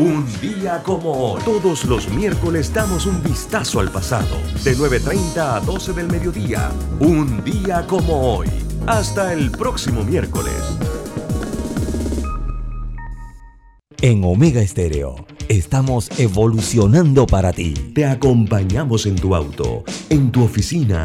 Un día como hoy. Todos los miércoles damos un vistazo al pasado. De 9.30 a 12 del mediodía. Un día como hoy. Hasta el próximo miércoles. En Omega Estéreo estamos evolucionando para ti. Te acompañamos en tu auto, en tu oficina,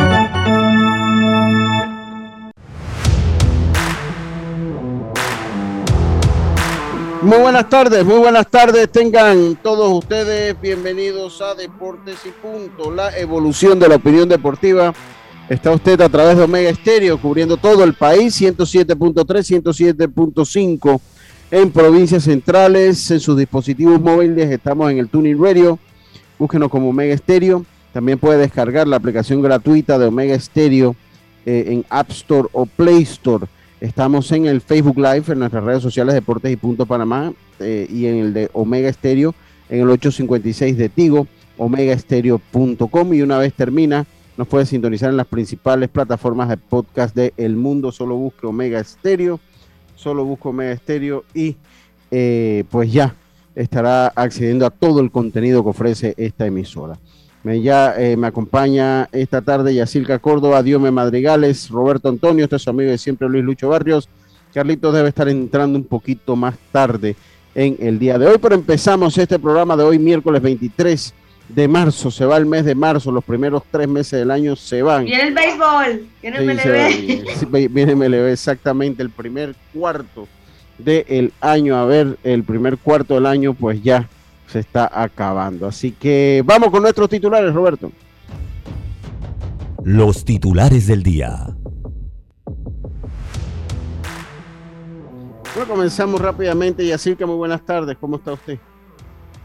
Muy buenas tardes, muy buenas tardes. Tengan todos ustedes bienvenidos a Deportes y Punto, la evolución de la opinión deportiva. Está usted a través de Omega Estéreo, cubriendo todo el país, 107.3, 107.5 en provincias centrales, en sus dispositivos móviles. Estamos en el Tuning Radio. Búsquenos como Omega Estéreo. También puede descargar la aplicación gratuita de Omega Estéreo eh, en App Store o Play Store. Estamos en el Facebook Live, en nuestras redes sociales Deportes y Punto Panamá eh, y en el de Omega Estéreo en el 856 de Tigo, omegaestereo.com y una vez termina nos puede sintonizar en las principales plataformas de podcast de El Mundo. Solo busque Omega Estéreo, solo busque Omega Estéreo y eh, pues ya estará accediendo a todo el contenido que ofrece esta emisora. Me, ya, eh, me acompaña esta tarde Yacilca Córdoba, Diome Madrigales, Roberto Antonio, este es su amigo de siempre Luis Lucho Barrios. Carlitos debe estar entrando un poquito más tarde en el día de hoy, pero empezamos este programa de hoy, miércoles 23 de marzo. Se va el mes de marzo, los primeros tres meses del año se van. Viene el béisbol, viene el MLB. viene MLB, exactamente, el primer cuarto del año. A ver, el primer cuarto del año, pues ya se está acabando. Así que vamos con nuestros titulares, Roberto. Los titulares del día. Bueno, comenzamos rápidamente. y así que muy buenas tardes. ¿Cómo está usted?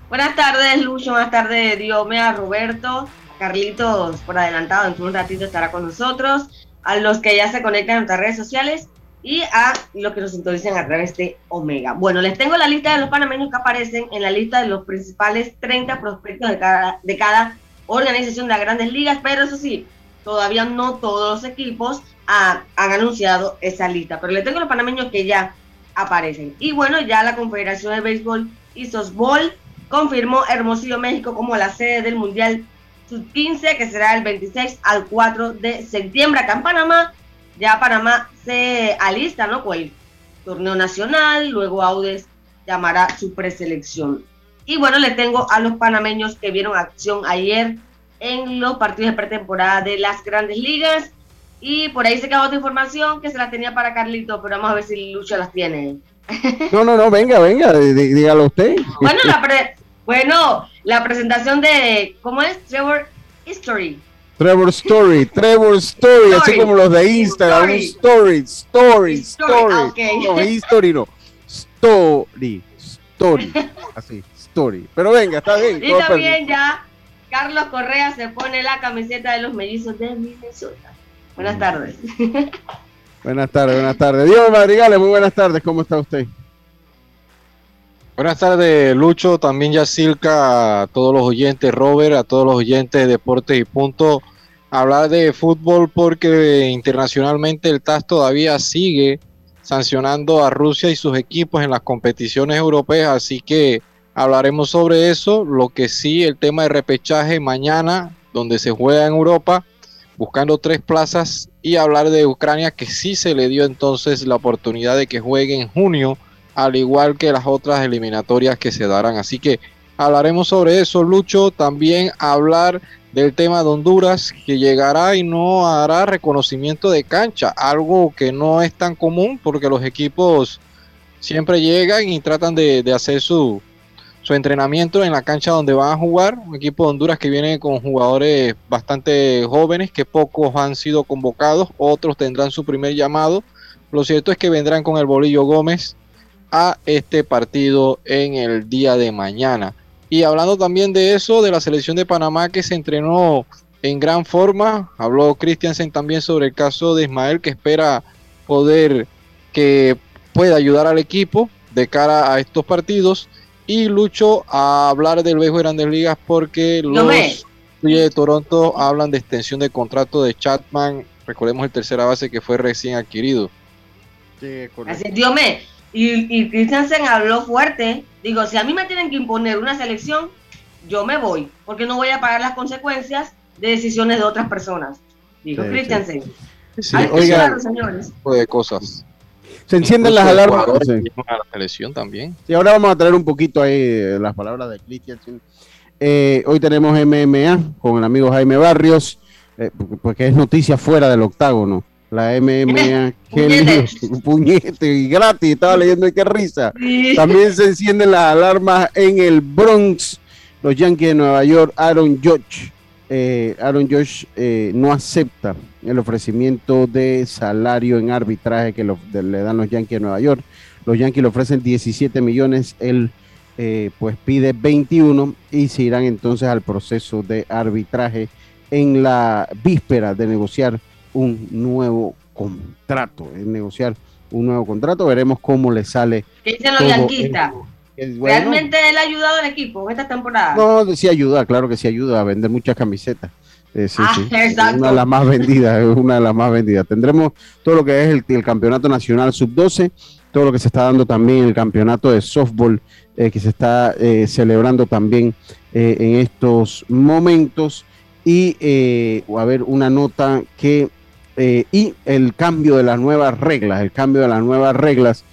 Buenas tardes, Lucho. Buenas tardes, Diome, a Roberto. Carlitos, por adelantado, de un ratito estará con nosotros. A los que ya se conectan en nuestras redes sociales y a los que nos sintonizan a través de Omega. Bueno, les tengo la lista de los panameños que aparecen en la lista de los principales 30 prospectos de cada, de cada organización de las grandes ligas, pero eso sí, todavía no todos los equipos han anunciado esa lista, pero les tengo los panameños que ya aparecen. Y bueno, ya la Confederación de Béisbol y Softball confirmó Hermosillo, México como la sede del Mundial Sub-15, que será el 26 al 4 de septiembre acá en Panamá ya Panamá se alista, ¿no? Con el torneo nacional, luego Audes llamará su preselección. Y bueno, le tengo a los panameños que vieron acción ayer en los partidos de pretemporada de las grandes ligas. Y por ahí se quedó otra información que se la tenía para Carlito, pero vamos a ver si Lucho las tiene. No, no, no, venga, venga, dígalo usted. Bueno, la, bueno, la presentación de, ¿cómo es? Trevor History. Trevor Story, Trevor Story, así como los de Instagram, story, story, story. Ah, no, history no. Story, story. Así, story. Pero venga, está bien. Y también ya Carlos Correa se pone la camiseta de los mellizos de Minnesota. Buenas tardes. Buenas tardes, buenas tardes. Dios Madrigales, muy buenas tardes. ¿Cómo está usted? Buenas tardes, Lucho, también Yacilca, a todos los oyentes, Robert, a todos los oyentes de Deportes y Punto. Hablar de fútbol porque internacionalmente el TAS todavía sigue sancionando a Rusia y sus equipos en las competiciones europeas, así que hablaremos sobre eso. Lo que sí, el tema de repechaje mañana, donde se juega en Europa, buscando tres plazas, y hablar de Ucrania, que sí se le dio entonces la oportunidad de que juegue en junio al igual que las otras eliminatorias que se darán. Así que hablaremos sobre eso, Lucho. También hablar del tema de Honduras, que llegará y no hará reconocimiento de cancha, algo que no es tan común porque los equipos siempre llegan y tratan de, hacer su, su entrenamiento en la cancha donde van a jugar. Un equipo de Honduras que viene con jugadores bastante jóvenes, que pocos han sido convocados, otros tendrán su primer llamado. Lo cierto es que vendrán con el Bolillo Gómez a este partido en el día de mañana. Y hablando también de eso, de la selección de Panamá que se entrenó en gran forma, habló Christiansen también sobre el caso de Ismael que espera poder que pueda ayudar al equipo de cara a estos partidos. Y Lucho a hablar del Bejo de Grandes Ligas porque los de Toronto hablan de extensión de contrato de Chatman. Recordemos el tercera base que fue recién adquirido. Sí, Así, Dios me, y, y Christensen habló fuerte. Digo, si a mí me tienen que imponer una selección, yo me voy, porque no voy a pagar las consecuencias de decisiones de otras personas. Digo, sí, Christensen. Sí. oiga, señores. de cosas. Se encienden las alarmas. la selección también. Sí, ahora vamos a traer un poquito ahí eh, las palabras de Christensen. Eh, hoy tenemos MMA con el amigo Jaime Barrios, eh, porque es noticia fuera del octágono la MMA, qué puñete y gratis, estaba leyendo y qué risa. También se encienden las alarmas en el Bronx, los Yankees de Nueva York, Aaron Judge. Eh, Aaron Judge eh, no acepta el ofrecimiento de salario en arbitraje que le dan los Yankees de Nueva York. Los Yankees le ofrecen 17 millones, él eh, pues pide 21 y se irán entonces al proceso de arbitraje en la víspera de negociar un nuevo contrato, es negociar un nuevo contrato, veremos cómo le sale. ¿Qué dicen los yanquistas? ¿Realmente él ha ayudado al equipo esta temporada? No, sí ayuda, claro que sí ayuda a vender muchas camisetas. Eh, sí, ah, Una de las más vendidas, una de las más vendidas. Tendremos todo lo que es el, campeonato nacional sub-12, todo lo que se está dando también el campeonato de softball eh, que se está eh, celebrando también en estos momentos. Y a ver, una nota que eh, y el cambio de las nuevas reglas, el cambio de las nuevas reglas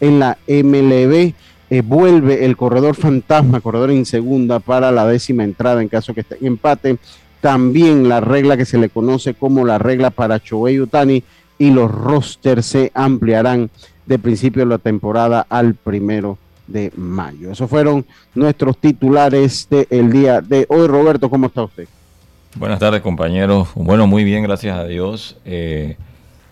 en la MLB. Eh, vuelve el corredor fantasma, corredor en segunda para la décima entrada en caso que esté en empate. También la regla que se le conoce como la regla para Shohei Utani y los rosters se ampliarán de principio de la temporada al primero de mayo. Esos fueron nuestros titulares del día de hoy. Roberto, ¿cómo está usted? Buenas tardes compañeros. Bueno, muy bien, gracias a Dios. Eh,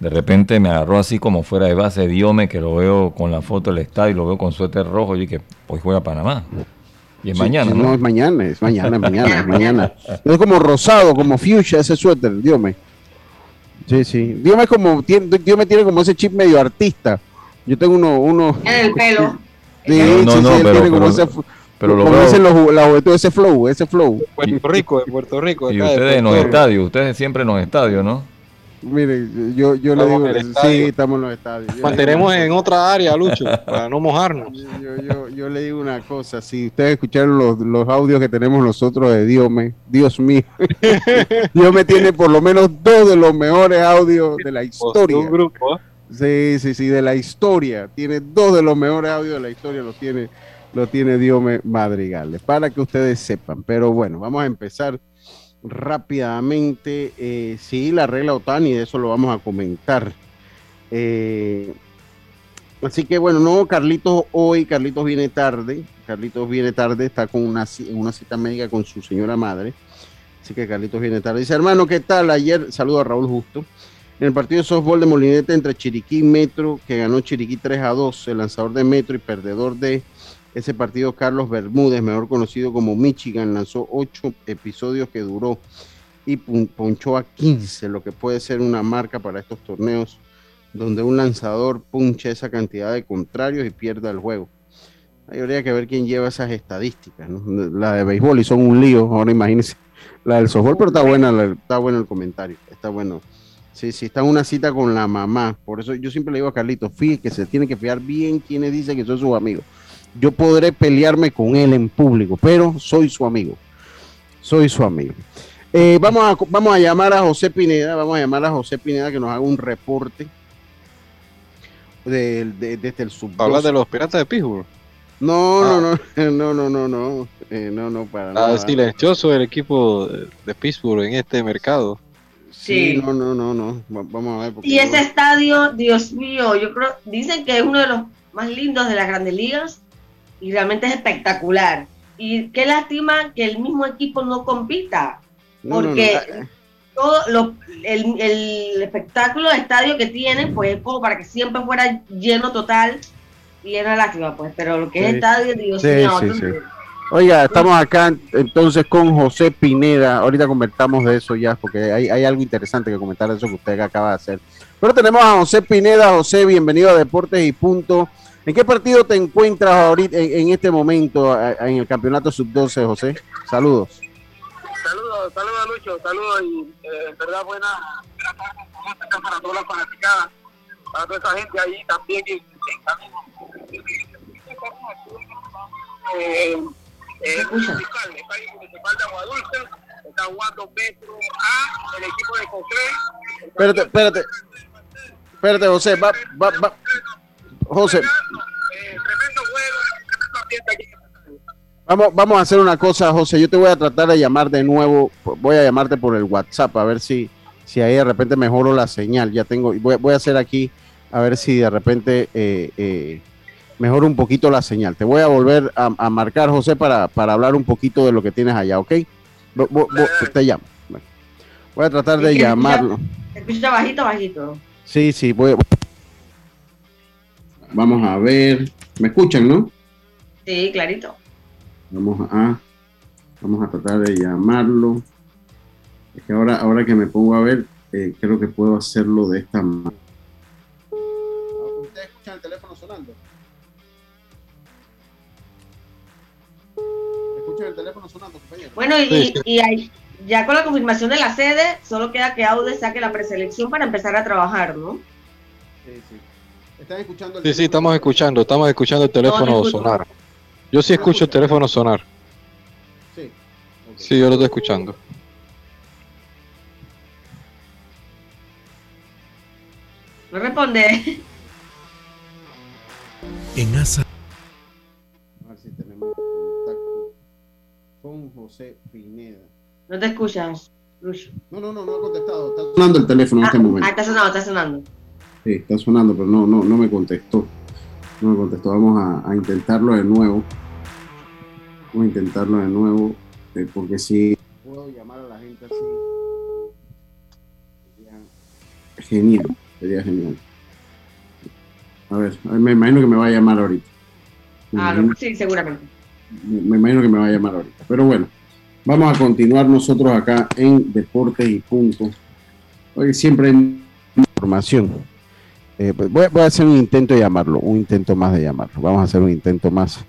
de repente me agarró así como fuera de base Diome, que lo veo con la foto del estadio, lo veo con suéter rojo y que hoy juega Panamá. Y es mañana, ¿no? No, es mañana, es mañana, es mañana, es mañana. Es como rosado, como fuchsia ese suéter, Diome. Sí, sí. Diome como, Diome tiene como ese chip medio artista. Yo tengo uno, uno. En el pelo. Sí, no, sí, no, sí, pero, tiene como ese pero lo Como dicen los, la juventud, ese flow, ese flow. Puerto Rico, de Puerto Rico. Y ustedes en los estadios, ustedes siempre en los estadios, ¿no? Mire, yo, yo le digo, sí, estamos en los estadios. Mantenemos en otra área, Lucho, para no mojarnos. Yo, yo, yo, le digo una cosa, si ustedes escucharon los, los audios que tenemos nosotros de Dios, me, Dios mío, Dios me tiene por lo menos dos de los mejores audios de la historia. Un grupo, ¿eh? Sí, sí, sí, de la historia. Tiene dos de los mejores audios de la historia, los tiene lo tiene Diome Madrigales, para que ustedes sepan. Pero bueno, vamos a empezar rápidamente. Eh, sí, la regla Otani, de eso lo vamos a comentar. Eh, así que bueno, no, Carlitos hoy, Carlitos viene tarde. Carlitos viene tarde, está con una, una cita médica con su señora madre. Así que Carlitos viene tarde. Dice, hermano, ¿qué tal? Ayer, saludo a Raúl Justo. En el partido de softball de Molinete entre Chiriquí y Metro, que ganó Chiriquí 3 a 2, el lanzador de Metro y perdedor de ese partido, Carlos Bermúdez, mejor conocido como Michigan, lanzó ocho episodios que duró y ponchó a 15, lo que puede ser una marca para estos torneos donde un lanzador punche esa cantidad de contrarios y pierda el juego. Ahí habría que ver quién lleva esas estadísticas. La de béisbol y son un lío, ahora imagínense la del softball, pero está buena, está bueno el comentario, está bueno. Sí, sí, está en una cita con la mamá. Por eso yo siempre le digo a Carlito, fíjese que se tiene que fiar bien quienes dicen que son sus amigos yo podré pelearme con él en público, pero soy su amigo. Soy su amigo. Eh, vamos, a, vamos a llamar a José Pineda, vamos a llamar a José Pineda que nos haga un reporte de, desde el sub. ¿Hablas de los piratas de Pittsburgh? No, no, no, no, no, no, no, eh, no, no, para nada. silencioso el equipo de Pittsburgh en este mercado. Sí. no, no, no, no. Vamos a ver. Y ese estadio, Dios mío, yo creo, dicen que es uno de los más lindos de las grandes ligas y realmente es espectacular. Y qué lástima que el mismo equipo no compita, porque todo lo, el, el, espectáculo de estadio que tienen, pues es como para que siempre fuera lleno total y era lástima, pues, pero lo que es estadio, Dios mío, Oiga, estamos acá entonces con José Pineda. Ahorita comentamos de eso ya, porque hay, hay algo interesante que comentar de eso que usted acaba de hacer. Pero tenemos a José Pineda. José, bienvenido a Deportes y Punto. ¿En qué partido te encuentras ahorita en, este momento en el campeonato sub-12, José? Saludos. Saludos, saludos Lucho, saludos y eh, en verdad buena para todas las fanaticadas, para toda esa gente ahí también en, en camino. Eh, eh, municipal, está ahí municipal de Aguadulce, está jugando Metro A, el equipo de. Espérate, espérate. Espérate, José, va, va, va. José. Vamos, vamos a hacer una cosa, José. Yo te voy a tratar de llamar de nuevo. Voy a llamarte por el WhatsApp a ver si, si ahí de repente mejoro la señal. Ya tengo, voy, voy a hacer aquí a ver si de repente eh, eh, mejoro un poquito la señal. Te voy a volver a, marcar, José, para, para, hablar un poquito de lo que tienes allá, ¿ok? te llamo. Voy a tratar de llamarlo. Escucha bajito, bajito. Sí, sí, voy, Vamos a ver. ¿Me escuchan, no? Sí, clarito. Vamos a, vamos a tratar de llamarlo. Es que ahora, ahora que me pongo a ver, eh, creo que puedo hacerlo de esta manera. ¿Ustedes escuchan el teléfono sonando? ¿Escuchan el teléfono sonando, compañero? Bueno, y, y ya con la confirmación de la sede, solo queda que Aude saque la preselección para empezar a trabajar, ¿no? Sí, sí. ¿Están escuchando el Sí, sí, estamos escuchando, estamos escuchando el teléfono sonar. Yo sí escucho el teléfono sonar. Sí. Sí, yo lo estoy escuchando. No responde. En ASA. A ver si tenemos contacto con José Pineda. No te escuchas, No, no, no, no ha contestado. Está sonando el teléfono en este ah, momento. Ah, está sonando, está sonando. Sí, está sonando, pero no, no, no me contestó. No me contestó. Vamos a, intentarlo de nuevo. Vamos a intentarlo de nuevo. Eh, porque si puedo llamar a la gente así. Sería genial. Sería genial. A ver, me imagino que me va a llamar ahorita. ah, sí, seguramente. Me, imagino que me va a llamar ahorita. Pero bueno, vamos a continuar nosotros acá en Deportes y Punto. Hoy siempre hay información. Eh, pues voy, a hacer un intento de llamarlo, un intento más de llamarlo. Vamos a hacer un intento más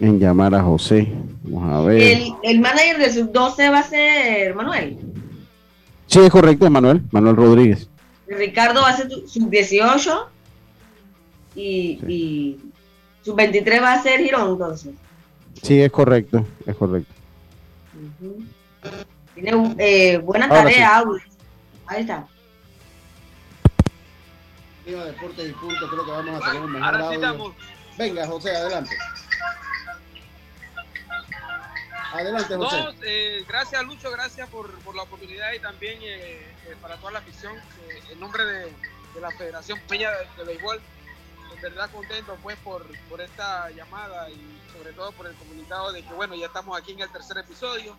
en llamar a José. Vamos a ver. ¿El, el manager de sub-12 va a ser Manuel? Sí, es correcto, Manuel, Manuel Rodríguez. Ricardo va a ser sub-18 y, y sub-23 va a ser Girón, entonces. Sí, es correcto, es correcto. Tiene eh, buena tarea, Ahí está. Deportes y Punto, creo que vamos a tener un mejor audio. Venga, José, adelante. Adelante, José. No, eh, gracias, Lucho, gracias por, por, la oportunidad y también eh, eh, para toda la afición. en nombre de, de, la Federación Peña de, de Béisbol, en verdad contento pues por, por esta llamada y sobre todo por el comunicado de que bueno, ya estamos aquí en el tercer episodio.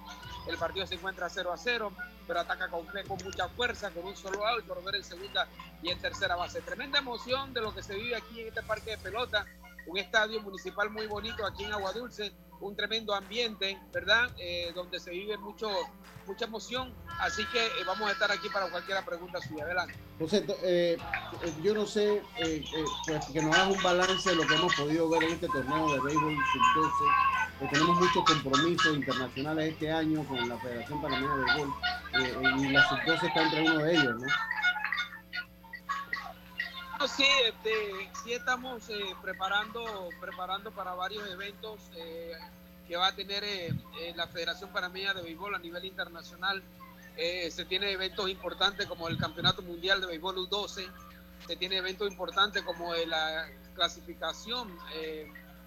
El partido se encuentra 0 a 0, pero ataca con, con mucha fuerza, con un solo out, por ver en segunda y en tercera base. Tremenda emoción de lo que se vive aquí en este parque de pelota, un estadio municipal muy bonito aquí en Agua Dulce, un tremendo ambiente, ¿verdad? Eh, donde se vive mucho, mucha emoción. Así que eh, vamos a estar aquí para cualquier pregunta suya. Adelante. José, eh, yo no sé, pues que nos haga un balance de lo que hemos podido ver en este torneo de béisbol sub-12. tenemos muchos compromisos internacionales este año con la Federación Panameña de Béisbol y la sub-12 está entre uno de ellos, ¿no? Sí, este, sí estamos eh, preparando, preparando para varios eventos eh, que va a tener eh, la Federación Panameña de Béisbol a nivel internacional. se tiene eventos importantes como el Campeonato Mundial de Béisbol U12, se tiene eventos importantes como la clasificación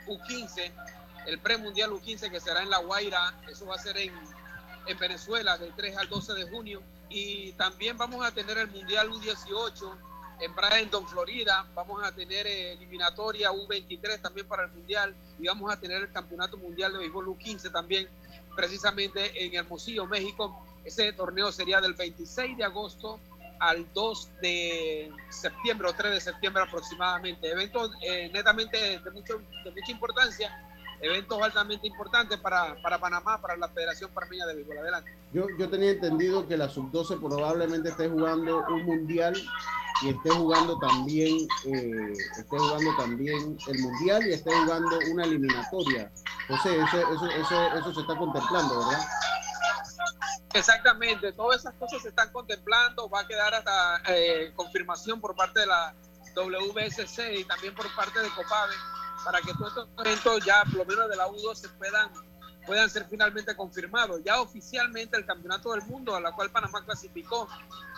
U15, el premundial U15 que será en La Guaira, eso va a ser en, en Venezuela del 3 al 12 de junio. Y también vamos a tener el Mundial U18 en Bradenton, Florida. Vamos a tener eh, eliminatoria U23 también para el Mundial y vamos a tener el Campeonato Mundial de Béisbol U15 también, precisamente en Hermosillo, México. Ese torneo sería del 26 de agosto al 2 de septiembre o 3 de septiembre aproximadamente. Eventos eh, netamente de, mucho, de mucha importancia eventos altamente importantes para, para Panamá, para la Federación Parmeña de Béisbol. Adelante. Yo, yo tenía entendido que la sub-12 probablemente esté jugando un mundial y esté jugando también eh, esté jugando también el mundial y esté jugando una eliminatoria. José, eso, eso, eso, eso se está contemplando, ¿verdad? Exactamente, todas esas cosas se están contemplando, va a quedar hasta eh, confirmación por parte de la WSC y también por parte de COPAVE para que todos estos eventos ya, por lo menos de la U2, se puedan, puedan ser finalmente confirmados. Ya oficialmente el Campeonato del Mundo, a la cual Panamá clasificó,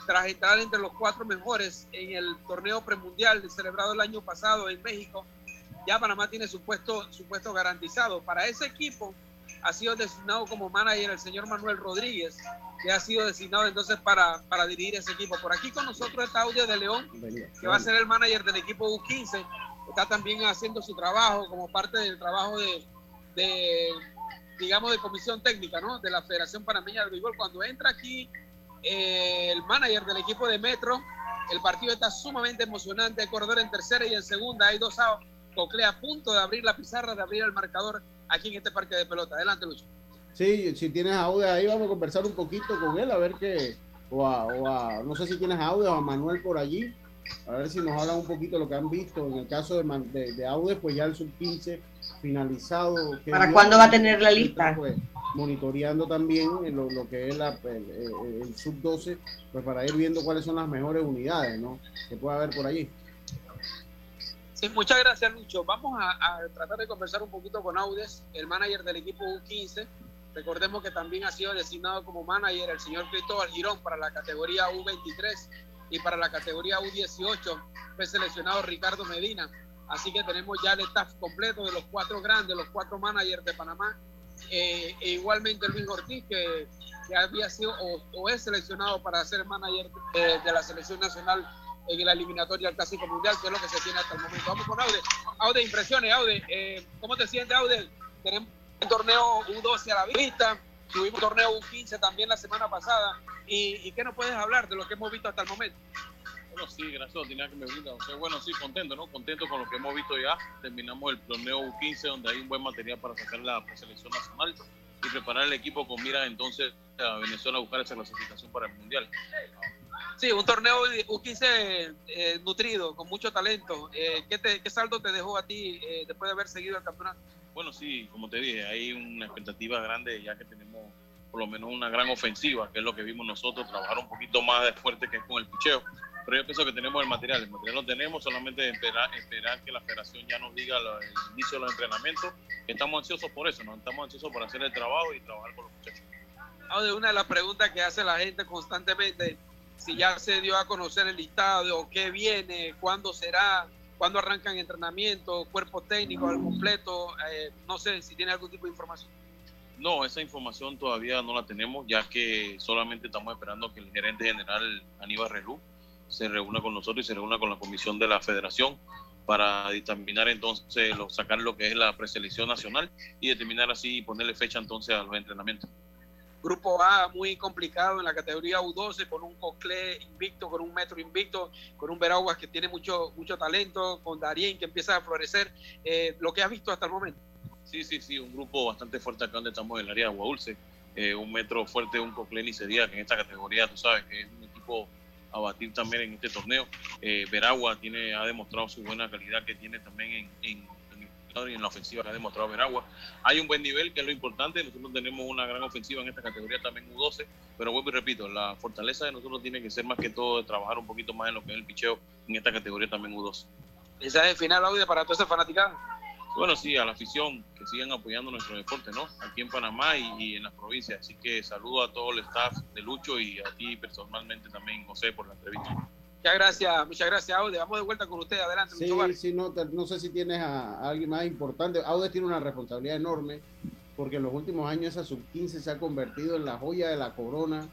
tras entrar entre los cuatro mejores en el torneo premundial celebrado el año pasado en México, ya Panamá tiene su puesto, su puesto garantizado. Para ese equipo ha sido designado como manager el señor Manuel Rodríguez, que ha sido designado entonces para, para dirigir ese equipo. Por aquí con nosotros está Audio de León, que va a ser el manager del equipo U15 está también haciendo su trabajo como parte del trabajo de, digamos, de comisión técnica, ¿no? De la Federación Panameña de Béisbol. Cuando entra aquí eh, el manager del equipo de Metro, el partido está sumamente emocionante. Corredor en tercera y en segunda. Hay dos outs. Cocle a punto de abrir la pizarra, de abrir el marcador aquí en este parque de pelota. Adelante, Lucho. Sí, si tienes audio ahí, vamos a conversar un poquito con él, a ver qué, o a, no sé si tienes audio a Manuel por allí, a ver si nos hablan un poquito de lo que han visto. En el caso de, de, Aude, pues ya el sub-15 finalizado. ¿Para cuándo va a tener la lista? Pues, monitoreando también lo, lo que es la, el, sub-12, pues para ir viendo cuáles son las mejores unidades ¿no? que puede haber por allí. Sí, muchas gracias, Lucho. Vamos a, a, tratar de conversar un poquito con Audes, el manager del equipo U15. Recordemos que también ha sido designado como manager el señor Cristóbal Girón para la categoría U23 y para la categoría U18 fue seleccionado Ricardo Medina. Así que tenemos ya el staff completo de los cuatro grandes, los cuatro managers de Panamá. Eh, e igualmente Luis Ortiz, que, que había sido o, es seleccionado para ser manager de, la selección nacional en la eliminatoria al Clásico Mundial, que es lo que se tiene hasta el momento. Vamos con Aude. Aude, impresiones, Aude. Eh, ¿Cómo te sientes, Aude? Tenemos un torneo U12 a la vista, tuvimos torneo U15 también la semana pasada. ¿Y, qué nos puedes hablar de lo que hemos visto hasta el momento? Bueno, sí, gracias, tenía que me brinda. bueno, sí, contento, ¿no? Contento con lo que hemos visto ya. Terminamos el torneo U15, donde hay un buen material para sacar la selección nacional y preparar el equipo con miras entonces a Venezuela a buscar esa clasificación para el Mundial. Sí, un torneo U15 eh, nutrido, con mucho talento. Eh, ¿qué, saldo te dejó a ti eh, después de haber seguido el campeonato? Bueno, sí, como te dije, hay una expectativa grande ya que tenemos por lo menos una gran ofensiva, que es lo que vimos nosotros, trabajar un poquito más de fuerte que con el picheo. Pero yo pienso que tenemos el material, el material lo tenemos, solamente esperar, esperar que la federación ya nos diga el inicio de los entrenamientos. Estamos ansiosos por eso, ¿no? estamos ansiosos por hacer el trabajo y trabajar con los muchachos. una de las preguntas que hace la gente constantemente, si ya se dio a conocer el listado, qué viene, cuándo será, cuándo arrancan entrenamientos, cuerpo técnico al completo, eh, no sé si tiene algún tipo de información. No, esa información todavía no la tenemos, ya que solamente estamos esperando que el gerente general Aníbal Relú se reúna con nosotros y se reúna con la comisión de la federación para determinar entonces, sacar lo que es la preselección nacional y determinar así y ponerle fecha entonces a los entrenamientos. Grupo A muy complicado en la categoría U12 con un Cocle invicto, con un Metro invicto, con un Veraguas que tiene mucho, mucho talento, con Darien que empieza a florecer. Eh, lo que has visto hasta el momento. Sí, sí, sí, un grupo bastante fuerte acá donde estamos en el área de Aguadulce. Eh, un metro fuerte, un Cocleni sería que en esta categoría, tú sabes, que es un equipo a batir también en este torneo. Eh, Veragua tiene, ha demostrado su buena calidad que tiene también en, en, en, la ofensiva que ha demostrado Veragua. Hay un buen nivel, que es lo importante. Nosotros tenemos una gran ofensiva en esta categoría también U12, pero vuelvo y repito, la fortaleza de nosotros tiene que ser más que todo de trabajar un poquito más en lo que es el picheo en esta categoría también U12. Esa es final, audio para todos esa fanaticada bueno, sí, a la afición, que sigan apoyando nuestro deporte, ¿no? Aquí en Panamá y, en las provincias. Así que saludo a todo el staff de Lucho y a ti personalmente también, José, por la entrevista. Muchas gracias, muchas gracias, Aude. Vamos de vuelta con usted. Adelante, Sí, sí, no, no sé si tienes a, alguien más importante. Aude tiene una responsabilidad enorme porque en los últimos años esa sub-15 se ha convertido en la joya de la corona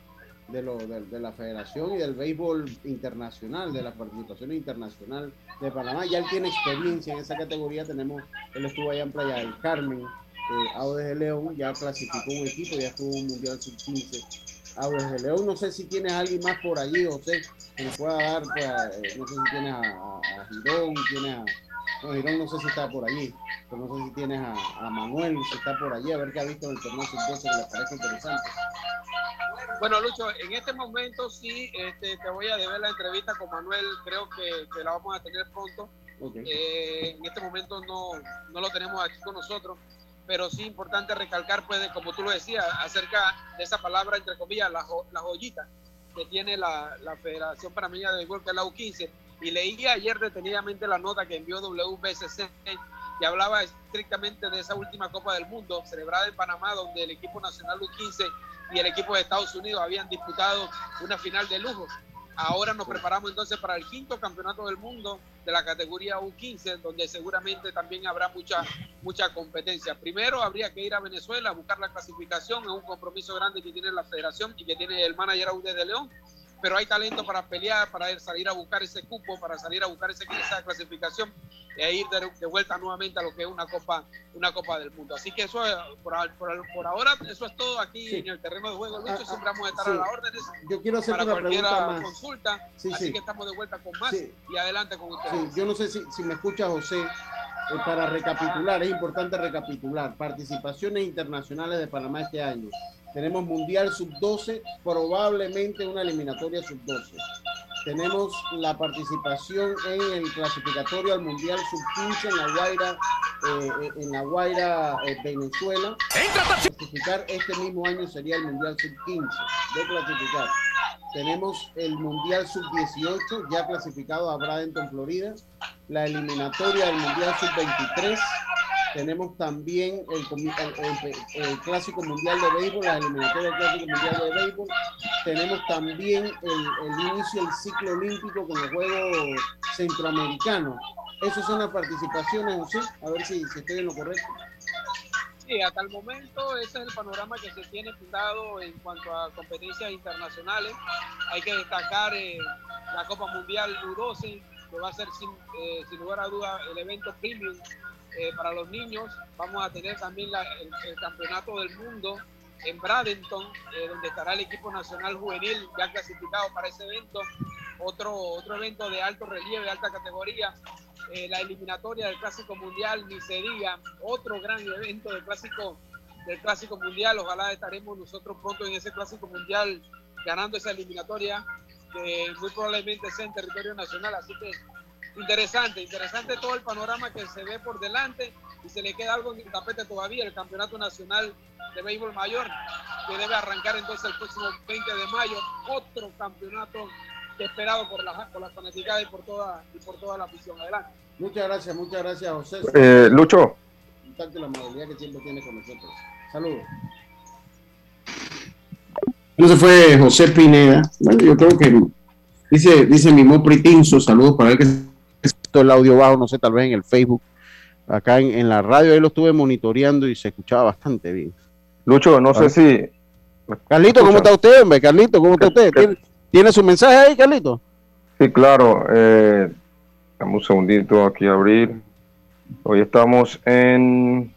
de, lo, de, la federación y del béisbol internacional, de la participación internacional de Panamá. Ya él tiene experiencia en esa categoría. Tenemos, él estuvo allá en Playa del Carmen, eh, de León, ya clasificó un equipo, ya estuvo un Mundial Sub-15. De León, no sé si tienes a alguien más por allí, José, que nos pueda dar, pues, eh, no sé si tienes a, a, Girón, tienes a... No, Girón no sé si está por allí, pero no sé si tienes a, a Manuel, si está por allí, a ver qué ha visto en el torneo sub-12 que le parece interesante. Bueno, Lucho, en este momento sí este, te voy a deber la entrevista con Manuel, creo que, que la vamos a tener pronto. Eh, en este momento no, no, lo tenemos aquí con nosotros, pero sí importante recalcar, pues, como tú lo decías, acerca de esa palabra, entre comillas, la, la joyita que tiene la, la Federación Panameña de Béisbol, que es la U15. Y leí ayer detenidamente la nota que envió WBSC que hablaba estrictamente de esa última Copa del Mundo celebrada en Panamá, donde el equipo nacional U15 y el equipo de Estados Unidos habían disputado una final de lujo. Ahora nos preparamos entonces para el quinto campeonato del mundo de la categoría U15, donde seguramente también habrá mucha, mucha competencia. Primero habría que ir a Venezuela a buscar la clasificación, es un compromiso grande que tiene la federación y que tiene el manager Aude de León, pero hay talento para pelear, para salir a buscar ese cupo, para salir a buscar esa clasificación e ir de, vuelta nuevamente a lo que es una copa una copa del mundo. Así que eso por, por, ahora eso es todo aquí en el terreno de juego Lucho. Ah, siempre vamos a estar a las órdenes yo quiero hacer para una cualquier más. consulta. Así que estamos de vuelta con más y adelante con ustedes. Yo no sé si, si me escucha José eh, para recapitular es importante recapitular. Participaciones internacionales de Panamá este año. Tenemos Mundial Sub-12, probablemente una eliminatoria Sub-12. Tenemos la participación en el clasificatorio al Mundial Sub-15 en La Guaira, eh, en La Guaira, eh, Venezuela. Clasificar este mismo año sería el Mundial Sub-15 de clasificar. Tenemos el Mundial Sub-18 ya clasificado a Bradenton, Florida. La eliminatoria del Mundial Sub-23 tenemos también el, Clásico Mundial de Béisbol, la eliminatoria del Clásico Mundial de Béisbol. Tenemos también el, inicio del ciclo olímpico con los Juegos Centroamericanos. Esas son las participaciones, José. A ver si, estoy en lo correcto. Sí, hasta el momento ese es el panorama que se tiene pintado en cuanto a competencias internacionales. Hay que destacar eh, la Copa Mundial U12, que va a ser sin, eh, sin lugar a duda el evento premium eh, para los niños. Vamos a tener también el, campeonato del mundo en Bradenton, eh, donde estará el equipo nacional juvenil ya clasificado para ese evento. Otro, otro evento de alto relieve, de alta categoría. Eh, la eliminatoria del Clásico Mundial, ni se diga, otro gran evento del Clásico, del Clásico Mundial. Ojalá estaremos nosotros pronto en ese Clásico Mundial ganando esa eliminatoria, que muy probablemente sea en territorio nacional. Así que interesante, interesante todo el panorama que se ve por delante y se le queda algo en el tapete todavía, el Campeonato Nacional de Béisbol Mayor, que debe arrancar entonces el próximo 20 de mayo, otro campeonato esperado por la, por la fanaticada y por toda, y por toda la afición. Adelante. Muchas gracias, muchas gracias, José. Eh, Lucho. La amabilidad que siempre tiene con nosotros. Saludos. Entonces fue José Pineda. Bueno, yo creo que dice, dice Mimo Pritinzo, saludos para él que el audio bajo, no sé, tal vez en el Facebook. Acá en, la radio ahí lo estuve monitoreando y se escuchaba bastante bien. Lucho, no sé si. Carlito, ¿cómo está usted, hombre? Carlito, ¿cómo está usted? ¿Tiene, su mensaje ahí, Carlito? Sí, claro. Eh, un segundito aquí a abrir. Hoy estamos en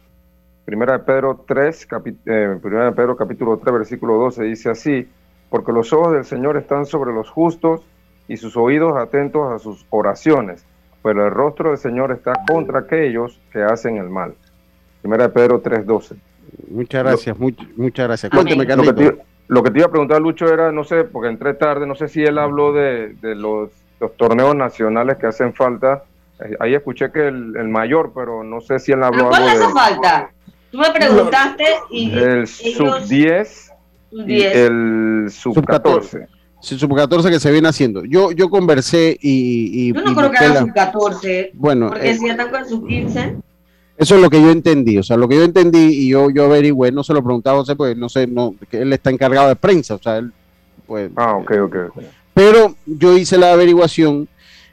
Primera de Pedro 3, eh, Primera de Pedro capítulo 3, versículo 12, dice así, porque los ojos del Señor están sobre los justos y sus oídos atentos a sus oraciones pero el rostro del Señor está contra aquellos que hacen el mal. Primera de Pedro 3.12. Muchas gracias, muchas gracias. Cuénteme, lo, que te, lo que te iba a preguntar, Lucho, era, no sé, porque entré tarde, no sé si él habló de, los, torneos nacionales que hacen falta. Eh, ahí escuché que el, mayor, pero no sé si él habló algo de... hace falta? Tú me preguntaste y... El sub-10 y el sub-14 sub-14 que se viene haciendo. Yo, yo conversé y. yo no creo que era sub-14. Bueno. Porque eh, si están con sub-15. Eso es lo que yo entendí. O sea, lo que yo entendí y yo, yo averigüé, no se lo preguntaba a José, pues no sé, no, que él está encargado de prensa. O sea, él. Pues, ah, ok, ok. Pero yo hice la averiguación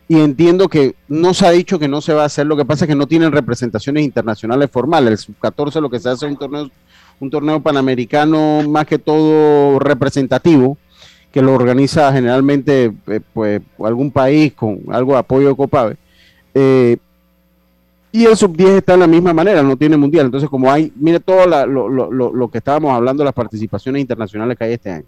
y entiendo que no se ha dicho que no se va a hacer. Lo que pasa es que no tienen representaciones internacionales formales. El sub-14 lo que se hace es un torneo, un torneo panamericano más que todo representativo que lo organiza generalmente eh, pues algún país con algo de apoyo de Copave. Eh, y el sub-10 está en la misma manera, no tiene mundial. Entonces, como hay, mire todo lo, lo, lo, lo, que estábamos hablando, las participaciones internacionales que hay este año.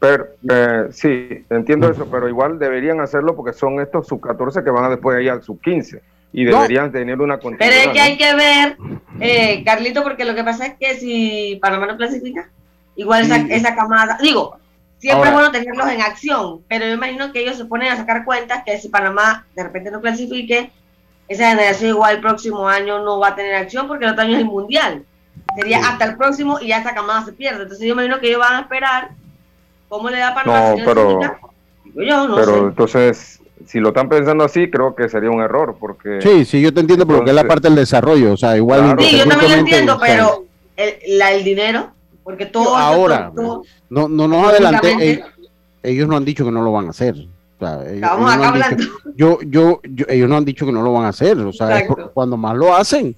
Pero, eh, sí, entiendo eso, pero igual deberían hacerlo porque son estos sub-14 que van a después ir al sub-15 y deberían tener una continuidad. Pero es que hay que ver, eh, Carlito, porque lo que pasa es que si Panamá no clasifica, igual esa, esa, camada, digo, siempre es bueno tenerlos en acción, pero yo imagino que ellos se ponen a sacar cuentas que si Panamá de repente no clasifique, esa generación igual el próximo año no va a tener acción porque el otro año es el mundial. Sería hasta el próximo y ya esa camada se pierde. Entonces yo imagino que ellos van a esperar cómo le da para No, pero, pero entonces, si lo están pensando así, creo que sería un error porque... Sí, sí, yo te entiendo porque es la parte del desarrollo, o sea, igual... sí, yo también lo entiendo, pero el, la, el dinero, porque todo... Ahora, no, no nos adelante, ellos no han dicho que no lo van a hacer yo, yo, ellos no han dicho que no lo van a hacer, o sea, cuando más lo hacen.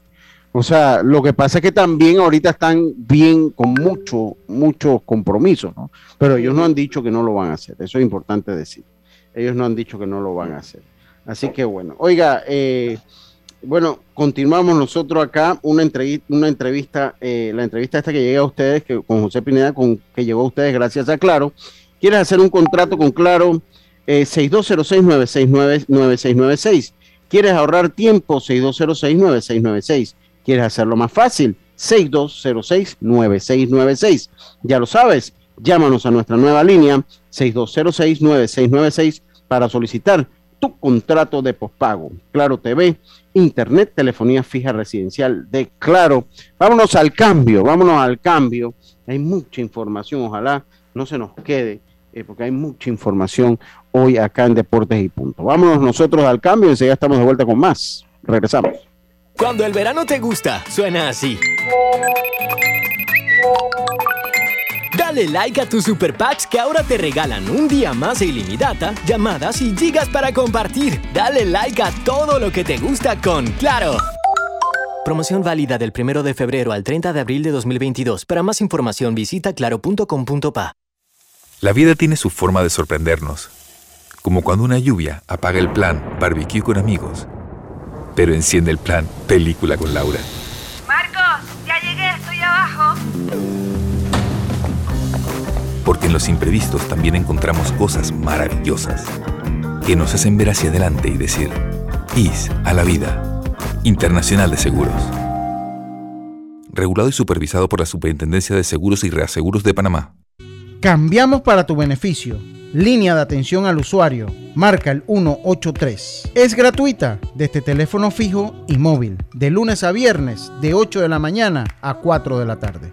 O sea, lo que pasa es que también ahorita están bien con mucho, muchos compromisos, ¿no? Pero ellos no han dicho que no lo van a hacer, eso es importante decir. Ellos no han dicho que no lo van a hacer. Así que bueno, oiga, eh, bueno, continuamos nosotros acá, una entrevista, una entrevista eh, la entrevista esta que llega a ustedes, que, con José Pineda, con, que llegó a ustedes gracias a Claro. ¿Quieres hacer un contrato con Claro? eh, 6206-9696. ¿Quieres ahorrar tiempo? 6206-9696. ¿Quieres hacerlo más fácil? 6206-9696. Ya lo sabes, llámanos a nuestra nueva línea 6206-9696 para solicitar contrato de pospago. Claro TV, Internet, telefonía fija residencial de Claro. Vámonos al cambio, vámonos al cambio. Hay mucha información, ojalá no se nos quede, eh, porque hay mucha información hoy acá en Deportes y Punto. Vámonos nosotros al cambio enseguida estamos de vuelta con más. Regresamos. Cuando el verano te gusta, suena así. Dale like a tus super packs que ahora te regalan un día más de ilimitada, llamadas y gigas para compartir. Dale like a todo lo que te gusta con Claro. Promoción válida del 1 de febrero al 30 de abril de 2022. Para más información visita claro.com.pa. La vida tiene su forma de sorprendernos como cuando una lluvia apaga el plan barbecue con amigos, pero enciende el plan película con Laura. Porque en los imprevistos también encontramos cosas maravillosas que nos hacen ver hacia adelante y decir, IS a la vida. Internacional de Seguros. Regulado y supervisado por la Superintendencia de Seguros y Reaseguros de Panamá. Cambiamos para tu beneficio línea de atención al usuario. Marca el 183. Es gratuita desde teléfono fijo y móvil, de lunes a viernes, de 8 de la mañana a 4 de la tarde.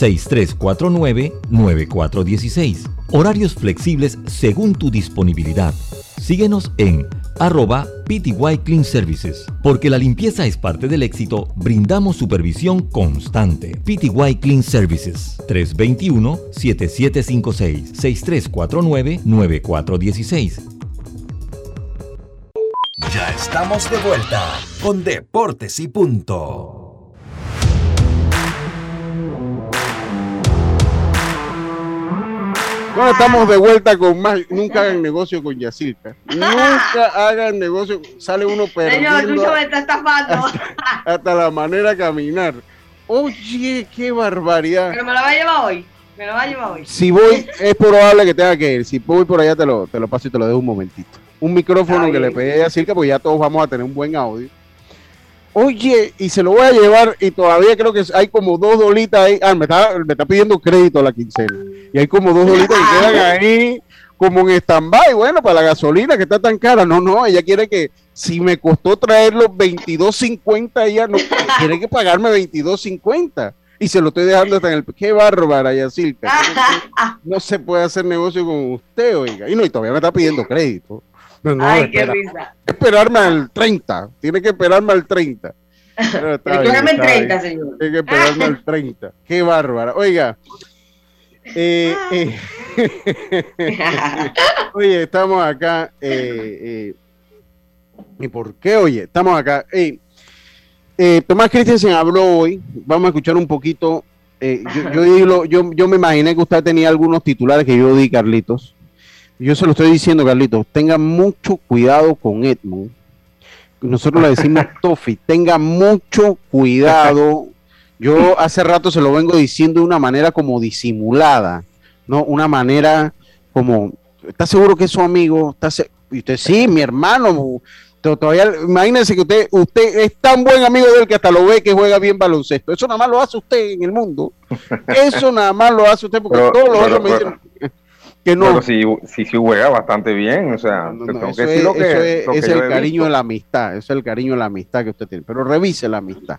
6349-9416. Horarios flexibles según tu disponibilidad. Síguenos en arroba PTY Clean Services. Porque la limpieza es parte del éxito, brindamos supervisión constante. PTY Clean Services 321-7756-6349-9416. Ya estamos de vuelta con Deportes y Punto. Bueno, estamos de vuelta con más. Nunca hagan negocio con Yacirca. Nunca hagan negocio. Sale uno perdiendo. Señor, me está estafando. Hasta, la manera de caminar. Oye, qué barbaridad. Pero me lo va a llevar hoy. Me lo va a llevar hoy. Si voy, es probable que tenga que ir. Si voy por allá, te lo, te lo paso y te lo dejo un momentito. Un micrófono que le pedí a Yacirca, porque ya todos vamos a tener un buen audio. Oye, y se lo voy a llevar y todavía creo que hay como dos dolitas ahí. Ah, me está, me está pidiendo crédito la quincena. Y hay como dos dolitas que quedan ahí como en stand-by. Bueno, para la gasolina que está tan cara. No, no, ella quiere que si me costó traer los 22.50, ella no quiere que pagarme 22.50. Y se lo estoy dejando hasta en el... ¡Qué bárbara, Yacilca! No se puede hacer negocio con usted, oiga. Y no, y todavía me está pidiendo crédito. No, no, Ay, qué risa. Esperarme al 30. Tiene que esperarme al 30. Pero está bien, Espérame el está 30, bien. señor. Tiene que esperarme al 30. Qué bárbara. Oiga. eh, eh, oye, estamos acá. eh, ¿Y por qué? Oye, estamos acá. Eh, Tomás Christensen habló hoy. Vamos a escuchar un poquito. yo, yo, yo, yo me imaginé que usted tenía algunos titulares que yo di, Carlitos. Yo se lo estoy diciendo, Carlitos. Tenga mucho cuidado con Edmond. Nosotros le decimos Tofi. Tenga mucho cuidado. Yo hace rato se lo vengo diciendo de una manera como disimulada, ¿no? Una manera como, ¿está seguro que es su amigo? ¿Está se- y usted, sí, mi hermano. To- Todavía, imagínense que usted, usted es tan buen amigo de él que hasta lo ve que juega bien baloncesto. Eso nada más lo hace usted en el mundo. Eso nada más lo hace usted porque Pero- todos los pero- otros me dicen que no. Pero si, si, si juega bastante bien, o sea, te tengo Eso que es, decir lo que, eso es- lo que es yo el cariño de la amistad, eso es el cariño de la amistad que usted tiene. Pero revise la amistad,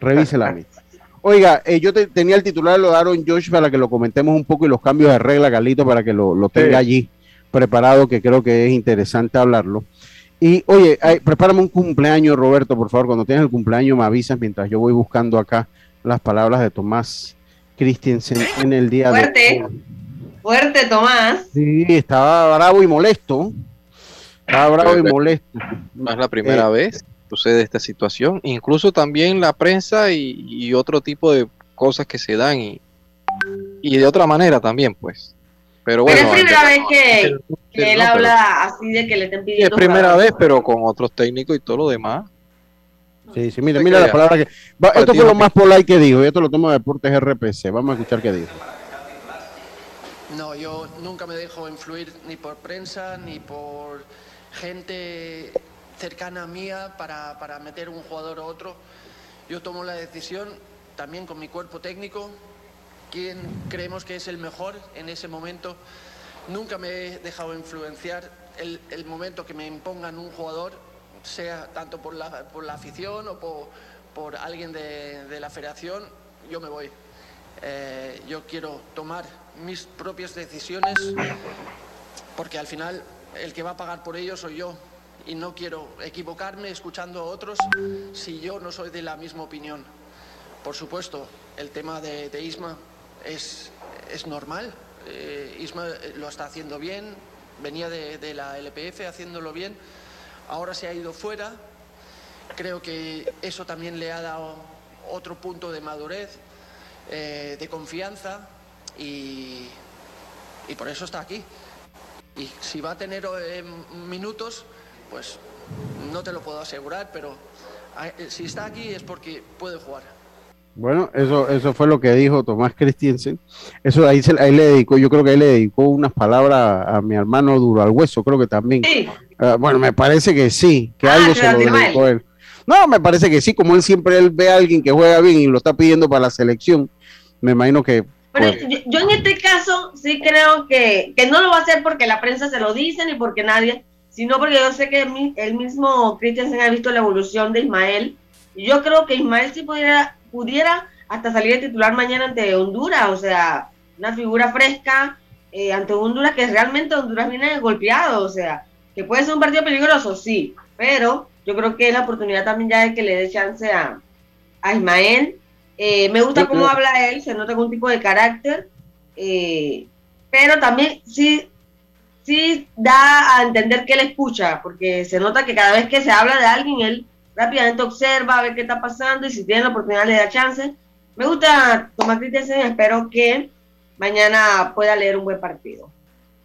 revise la amistad. Oiga, eh, yo te- tenía el titular lo de Aaron Josh para que lo comentemos un poco y los cambios de regla, Carlito, para que lo, lo tenga Sí. allí preparado, que creo que es interesante hablarlo. Y oye, ay, prepárame un cumpleaños, Roberto, por favor. Cuando tienes el cumpleaños me avisas mientras yo voy buscando acá las palabras de Tomás Christensen en el día Fuerte. de hoy. Fuerte, Tomás. Sí, estaba bravo y molesto. Estaba bravo y molesto. No es la primera Eh, vez que sucede esta situación. Incluso también la prensa y, y otro tipo de cosas que se dan y, y de otra manera también, pues. Pero Pero bueno, es primera vez que, él habla así de que le estén pidiendo. es primera vez, pero con otros técnicos y todo lo demás. Sí, sí, mira, mira la palabra que. va, esto fue lo más polite que dijo. y Esto lo tomo de Deportes RPC. Vamos a escuchar qué dijo. No, yo nunca me dejo influir ni por prensa ni por gente cercana mía para, para meter un jugador a otro. Yo tomo la decisión también con mi cuerpo técnico, quién creemos que es el mejor en ese momento. Nunca me he dejado influenciar el, el momento que me impongan un jugador, sea tanto por la, por la afición o por, por alguien de, de la federación, yo me voy. Eh, yo quiero tomar mis propias decisiones porque al final el que va a pagar por ello soy yo y no quiero equivocarme escuchando a otros si yo no soy de la misma opinión. Por supuesto, el tema de, Isma es, es normal. Eh, Isma eh, lo está haciendo bien, venía de, de la LPF haciéndolo bien, ahora se ha ido fuera. Creo que eso también le ha dado otro punto de madurez, eh, de confianza y, y por eso está aquí. Y si va a tener eh, minutos, pues no te lo puedo asegurar, pero eh, si está aquí es porque puede jugar. Bueno, eso, eso fue lo que dijo Tomás Christensen. Eso ahí, se, ahí le dedicó, yo creo que ahí le dedicó unas palabras a, mi hermano Duro al Hueso, creo que también. Sí. Ah, bueno, me parece que sí, que Ah, algo se lo dedicó él. él. No, me parece que sí, como él siempre él ve a alguien que juega bien y lo está pidiendo para la selección, me imagino que Pero yo, yo en este caso sí creo que, que no lo va a hacer porque la prensa se lo dice ni porque nadie, sino porque yo sé que el mismo Christensen ha visto la evolución de Ismael. Y yo creo que Ismael sí pudiera, pudiera hasta salir de titular mañana ante Honduras, o sea, una figura fresca eh, ante Honduras que realmente Honduras viene golpeado, o sea, que puede ser un partido peligroso, sí, pero yo creo que es la oportunidad también ya de que le dé chance a, a Ismael. Eh, me gusta cómo habla él, se nota con un tipo de carácter, eh, pero también sí, sí da a entender que él escucha, porque se nota que cada vez que se habla de alguien, él rápidamente observa, a ver qué está pasando y si tiene la oportunidad le da chance. Me gusta Tomás Christensen, espero que mañana pueda leer un buen partido.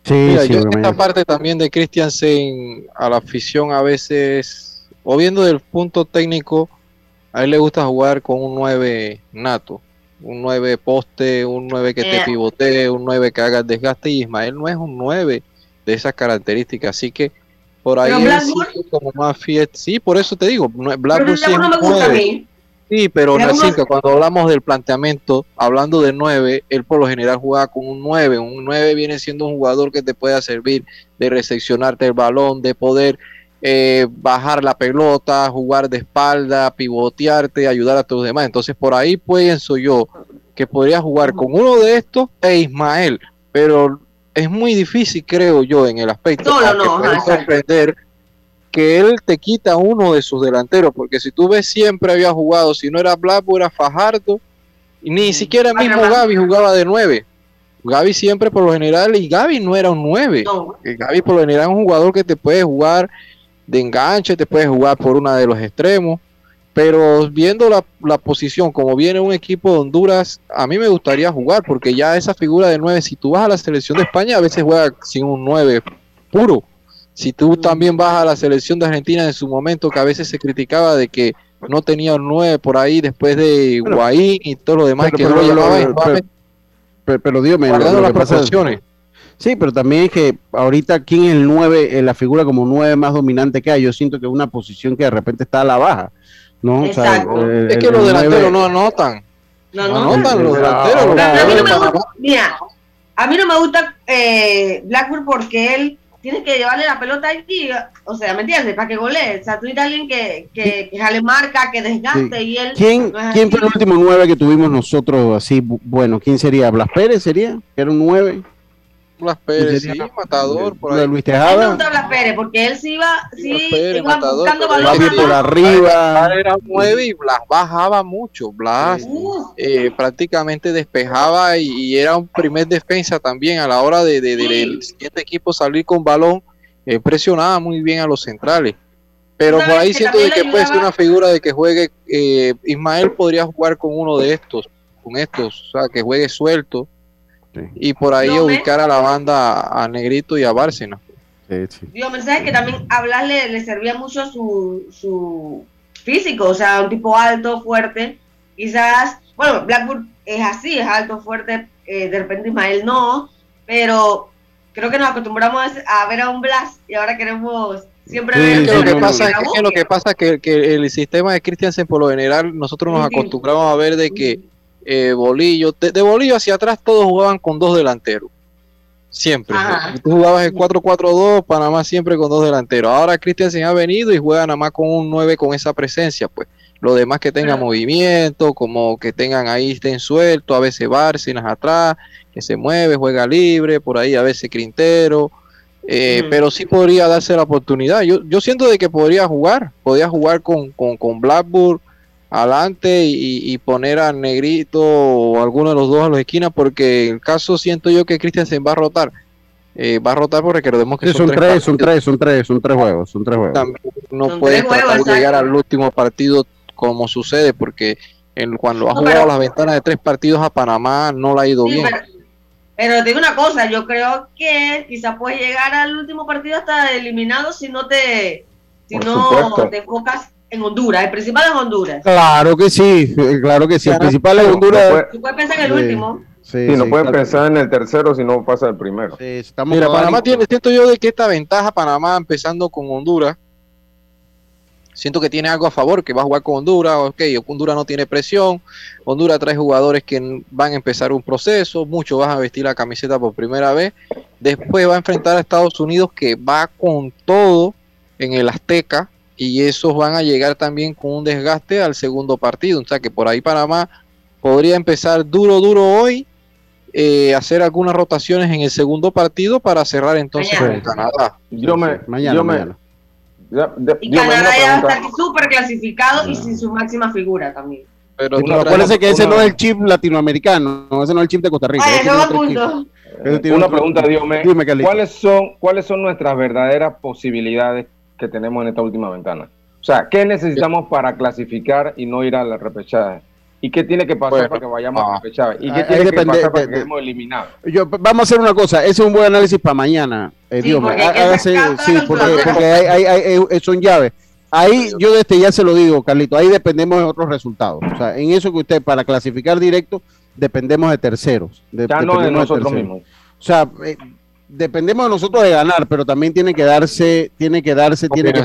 sí, Mira, sí, yo esta mañana- parte también de Christiansen a la afición a veces, o viendo del punto técnico, a él le gusta jugar con un 9 nato, un 9 poste, un 9 que te Eh. pivotee, un 9 que haga el desgaste, y Ismael no es un 9 de esas características, así que por ahí él Blackburn- sigue como más fiel, sí, por eso te digo, Blackburn sí es un gusta a 9. mí. Sí, pero Nacirca, cuando hablamos del planteamiento, hablando de 9, él por lo general juega con un 9. Un 9 viene siendo un jugador que te pueda servir de recepcionarte el balón, de poder eh, bajar la pelota, jugar de espalda, pivotearte, ayudar a tus demás. Entonces por ahí pienso yo que podría jugar con uno de estos e Ismael, pero es muy difícil, creo yo, en el aspecto de sorprender que él te quita uno de sus delanteros, porque si tú ves siempre había jugado, si no era Blackburn, era Fajardo, y ni siquiera mismo Gaby jugaba de nueve. Gaby siempre por lo general, y Gaby no era un nueve. Gaby por lo general es un jugador que te puede jugar de enganche, te puedes jugar por una de los extremos, pero viendo la, posición como viene un equipo de Honduras, a mí me gustaría jugar, porque ya esa figura de 9, si tú vas a la selección de España, a veces juega sin un 9 puro. Si tú también vas a la selección de Argentina en su momento, que a veces se criticaba de que no tenía un 9 por ahí después de Guaín y todo lo demás, que no lo pero, pero, las proporciones. Sí, pero también es que ahorita, ¿quién es el 9, la figura como 9 más dominante que hay? Yo siento que es una posición que de repente está a la baja. ¿no? es que los delanteros no anotan. No, no, anotan los delanteros. a, mí no me gusta, mira, a mí no me gusta eh, Blackburn porque él tiene que llevarle la pelota aquí, o sea, ¿me entiendes? Para que golee. O sea, tú necesitas alguien que, que, que jale marca, que desgaste y él. ¿Quién, ¿quién fue el último 9 que tuvimos nosotros así? Bueno, ¿quién sería? ¿Blas Pérez sería? ¿Que era un 9? Blas Pérez, sí, matador por ahí. Luis Tejada. me gusta Blas Pérez porque él sí iba, sí, iba buscando balones por arriba. Era nueve y Blas bajaba mucho. Blas eh, prácticamente despejaba y, era un primer defensa también a la hora de, de, del siguiente equipo salir con balón. Eh, presionaba muy bien a los centrales. Pero por ahí siento de que puede ser una figura de que juegue. Eh, Ismael podría jugar con uno de estos, con estos, o sea, que juegue suelto y por ahí ubicar a la banda a Negrito y a Bárcena. Sí, Digo, mensaje que también hablarle le servía mucho su, su físico, o sea, un tipo alto, fuerte. Quizás, bueno, Blackburn es así, es alto, fuerte, eh, de repente Ismael no, pero creo que nos acostumbramos a ver a un Blas y ahora queremos siempre ver lo que pasa es que, lo que pasa que, que el sistema de Christiansen por lo general nosotros nos acostumbramos a ver de que eh, Bolillo. De, Bolillo hacia atrás todos jugaban con dos delanteros. Siempre. Tú jugabas el 4-4-2, Panamá siempre con dos delanteros. Ahora Cristian se ha venido y juega nada más con un 9 con esa presencia, pues. Lo demás que tengan movimiento, como que tengan ahí, estén sueltos, a veces Bárcenas atrás, que se mueve, juega libre, por ahí a veces Crintero. Eh, pero sí podría darse la oportunidad. Yo, yo siento de que podría jugar, podría jugar con, con, con Blackburn, adelante y, poner a Negrito o alguno de los dos a los esquinas, porque el caso siento yo que Christiansen va a rotar. Eh, va a rotar porque recordemos que son, tres, son tres, son tres, son tres juegos, son tres juegos. no puede tratar de llegar al último partido como sucede, porque cuando ha jugado las ventanas de tres partidos a Panamá no le ha ido bien. Pero, te digo una cosa, yo creo que quizás puedes llegar al último partido hasta eliminado si no te, si no te enfocas en Honduras, el principal es Honduras. Claro que sí, claro que sí, el principal es Honduras. Tú puedes pensar en el último. Sí, no pueden pensar en el tercero si no pasa el primero. Mira, Panamá tiene, siento yo de que esta ventaja Panamá empezando con Honduras, siento que tiene algo a favor, que va a jugar con Honduras, ok, Honduras no tiene presión, Honduras trae jugadores que van a empezar un proceso, muchos van a vestir la camiseta por primera vez, después va a enfrentar a Estados Unidos que va con todo en el Azteca, y esos van a llegar también con un desgaste al segundo partido. O sea que por ahí Panamá podría empezar duro, duro hoy, eh, hacer algunas rotaciones en el segundo partido para cerrar entonces con Canadá. Yo me, mañana, mañana. y Canadá ya está súper clasificado y sin su máxima figura también. Pero acuérdense que ese no es el chip latinoamericano, ese no es el chip de Costa Rica. Una pregunta, Dios ¿cuáles son, ¿cuáles son nuestras verdaderas posibilidades que tenemos en esta última ventana. O sea, ¿qué necesitamos para clasificar y no ir a la repechaje? ¿Y qué tiene que pasar para que vayamos a la repechaje? ¿Y qué tiene que pasar para que quedemos eliminados? vamos a hacer una cosa, ese es un buen análisis para mañana. Eh, sí, porque, sí, porque, hay, hay, son llaves. Ahí yo desde ya se lo digo, Carlito, ahí dependemos de otros resultados. O sea, en eso que usted, para clasificar directo, dependemos de terceros. ya no de nosotros mismos. O sea, eh, dependemos de nosotros de ganar, pero también tiene que darse, tiene que darse, tiene que,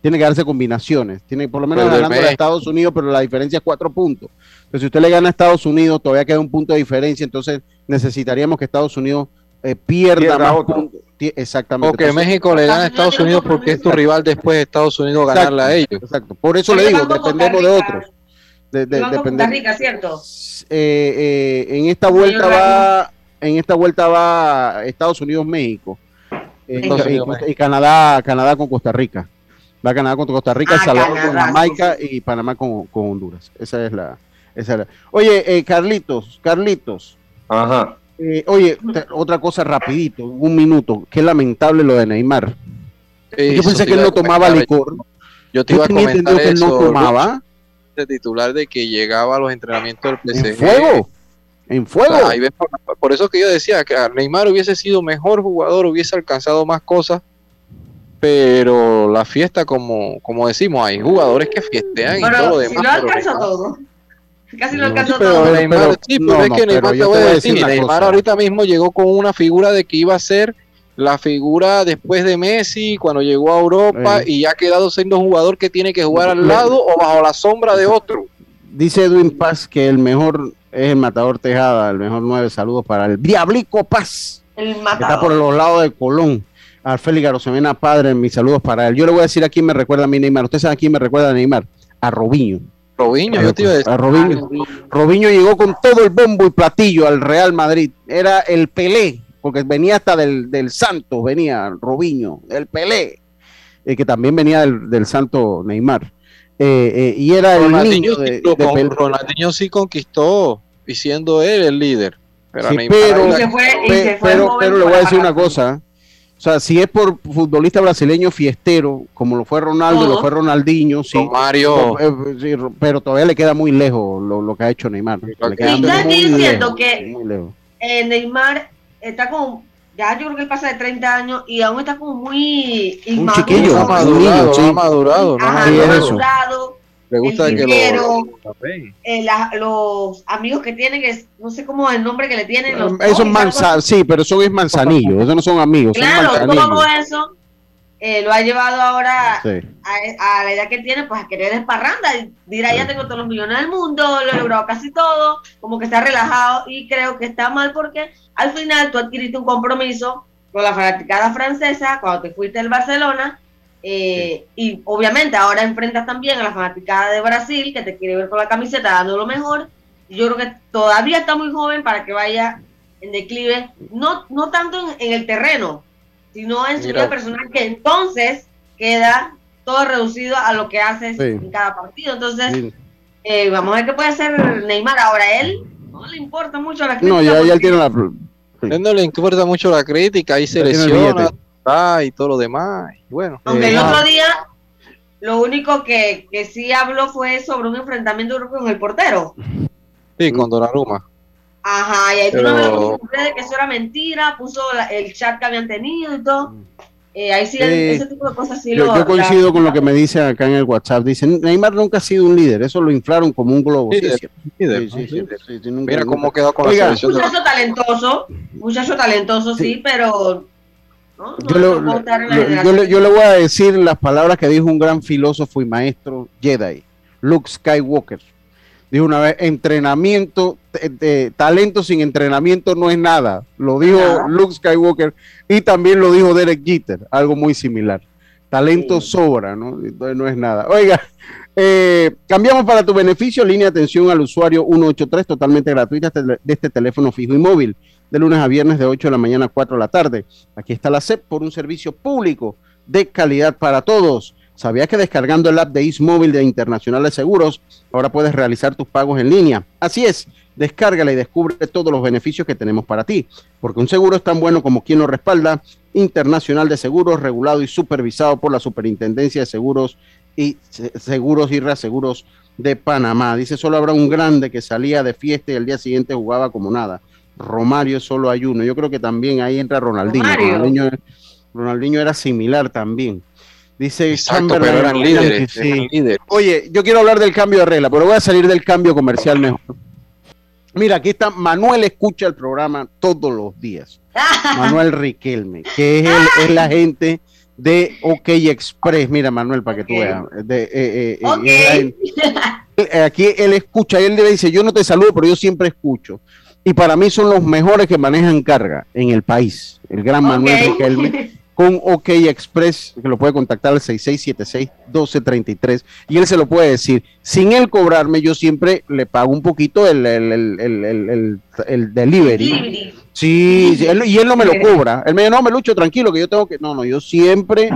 tiene que darse combinaciones. Tiene por lo menos ganando a Estados Unidos, pero la diferencia es cuatro puntos. Entonces, si usted le gana a Estados Unidos, todavía queda un punto de diferencia, entonces necesitaríamos que Estados Unidos eh, pierda, Pierda más otro. puntos. Exactamente. O que Entonces, México le gane a Estados Unidos porque es tu rival después de Estados Unidos ganarle a ellos. Exacto. Por eso le digo, dependemos de otros. De, Rica, ¿cierto? eh, eh, en esta vuelta va en esta vuelta va Estados Unidos México. Eh, y, Canadá Canadá con Costa Rica. Va Canadá con Costa Rica Ah, El Salvador con Jamaica y Panamá con, con Honduras. Esa es la esa es la- oye eh, Carlitos Carlitos. Ajá. eh, oye te- otra cosa rapidito un minuto. Qué lamentable lo de Neymar. Yo pensé te que él no tomaba licor. Yo te iba a tenía comentar entendido que él no tomaba. de titular de que llegaba a los entrenamientos del PSG. en fuego en fuego ves, por, por eso que yo decía que Neymar hubiese sido mejor jugador, hubiese alcanzado más cosas, pero la fiesta, como, como decimos, hay jugadores que fiestean y todo lo demás. si lo pero alcanzó Neymar- todo. Casi lo No, alcanzó pero- todo. Neymar, pero- sí, pero no, es que Neymar te voy a decir, Neymar cosa. ahorita mismo llegó con una figura de que iba a ser la figura después de Messi cuando llegó a Europa Eh. y ya ha quedado siendo un jugador que tiene que jugar al lado o bajo la sombra de otro. Dice Edwin Paz que el mejor es el matador Tejada, el mejor nueve. Saludos para el Diablico Paz, El que está por matador. los lados de Colón. Al Félix Garosemena Padre, mis saludos para él. Yo le voy a decir a quién me recuerda a mí Neymar. ¿Usted sabe a quién me recuerda a Neymar? A Robinho. Robinho, yo te iba a decir. A Robinho. Robinho llegó con todo el bombo y platillo al Real Madrid. Era el Pelé, porque venía hasta del, del Santos, venía Robinho, el Pelé, eh, que también venía del, del Santo Neymar. Eh, eh, y era el niño de, sí, de con- Pelé. Ronaldinho sí conquistó y siendo él el líder. Pero a Sí, Neymar pero, ahí Y la- se fue, y pe- se fue pero, joven pero le voy a decir una cosa. O sea, si es por futbolista brasileño fiestero, como lo fue Ronaldo, Todo. lo fue Ronaldinho, sí. Romario. Eh, pero todavía le queda muy lejos lo, lo que ha hecho Neymar. Le queda muy diciendo lejos, que- muy lejos. Eh, Neymar está como, ya yo creo que él pasa de 30 años y aún está como muy Un inmaduro. chiquillo, no ha un madurado, sí. ha madurado, no Ajá, no ha madurado. Eso. Le gusta el que dinero. lo Eh, la- los amigos que tiene, que es- no sé cómo es el nombre que le tienen. Los manza, sí, pero eso es manzanillo, esos no son amigos, son Claro, todo eso eh, lo ha llevado ahora Sí. a, a la edad que tiene, pues a querer esparranda. Y dirá, ya tengo todos los millones del mundo, lo he logrado casi todo, como que está relajado y creo que está mal porque al final tú adquiriste un compromiso con la fanaticada francesa cuando te fuiste del Barcelona. Eh, Y obviamente ahora enfrentas también a la fanaticada de Brasil que te quiere ver con la camiseta dando lo mejor. Y yo creo que todavía está muy joven para que vaya en declive, no, no tanto en, en el terreno, sino en su Mira. vida personal, que entonces queda todo reducido a lo que haces Sí. en cada partido. Entonces, Sí. eh, vamos a ver qué puede hacer Neymar. Ahora él no le importa mucho la crítica. No, ya, ya él tiene la. No le importa mucho la crítica, ahí se Ya lesiona y todo lo demás. y Bueno, Aunque Eh, el ah. otro día, lo único que, que sí habló fue sobre un enfrentamiento con el portero. sí, con Donnarumma. Ajá, y ahí tú Pero- no me de que eso era mentira, puso la- el chat que habían tenido y todo. Eh, ahí sí, Eh, ese tipo de cosas sí Yo, lo. yo coincido la- con lo que me dicen acá en el WhatsApp. Dicen, Neymar nunca ha sido un líder, eso lo inflaron como un globo. Sí, Líder, es cierto. líder, Sí, sí, ¿no? sí, Líder. sí, sí, nunca- Mira cómo quedó con Oiga, la selección. de- Muchacho talentoso, muchacho talentoso, sí, pero. Yo, le yo- yo voy a decir las palabras que dijo un gran filósofo y maestro Jedi, Luke Skywalker. Dijo una vez, entrenamiento, talento sin entrenamiento no es nada. Lo dijo Nada. Luke Skywalker y también lo dijo Derek Jeter, algo muy similar. Talento sobra, ¿no? Entonces no es nada. Oiga, eh, cambiamos para tu beneficio, línea de atención al usuario 183, totalmente gratuita de de este teléfono fijo y móvil, de lunes a viernes de 8 de la mañana a 4 de la tarde. Aquí está la CEP por un servicio público de calidad para todos. ¿Sabías que descargando el app de Móvil de Internacional de Seguros, ahora puedes realizar tus pagos en línea? Así es, descárgala y descubre todos los beneficios que tenemos para ti, porque un seguro es tan bueno como quien lo respalda. Internacional de Seguros, regulado y supervisado por la Superintendencia de Seguros y Se- Seguros y Reaseguros de Panamá. Dice, solo habrá un grande que salía de fiesta y el día siguiente jugaba como nada. Romario solo hay uno. Yo creo que también ahí entra Ronaldinho. Ronaldinho, Ronaldinho era similar también. Dice Exacto, pero eran líderes. sí. eran líderes. Oye, yo quiero hablar del cambio de regla, pero voy a salir del cambio comercial mejor. Mira, aquí está Manuel escucha el programa todos los días. Manuel Riquelme, que es, el- es la gente de OK Express. Mira, Manuel, para que tú veas. De, eh, eh, eh, eh, aquí él escucha y él le dice, yo no te saludo, pero yo siempre escucho. Y para mí son los mejores que manejan carga en el país. El gran Manuel Riquelme con OK Express, que lo puede contactar al 6676-1233 y él se lo puede decir. Sin él cobrarme, yo siempre le pago un poquito el, el, delivery. Sí, y él no me lo cobra. Él me dice, no, me lucho tranquilo, que yo tengo que. No, no, yo siempre.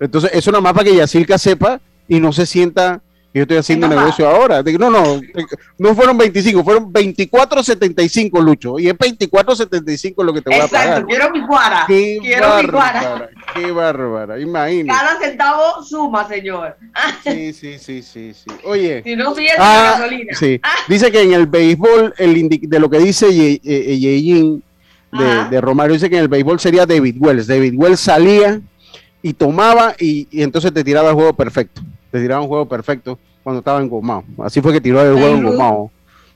Entonces, eso nada más para que Yacirca sepa y no se sienta yo estoy haciendo negocio ahora. No, no, no fueron 25, fueron 24.75, Lucho. Y es 24.75 lo que te voy a pagar. Exacto, quiero mi cuara. Qué quiero bárbara, mi Qué bárbara, imagínate. Cada centavo suma, señor. Sí, sí, sí, sí, sí. Oye. Si no sigues ah, gasolina. Sí. Dice que en el béisbol, el de lo que dice Yeyin de, de Romario, dice que en el béisbol sería David Wells. David Wells salía y tomaba y, y entonces te tiraba el juego perfecto te tiraba un juego perfecto cuando estaba engomado. Así fue que tiró el juego engomado.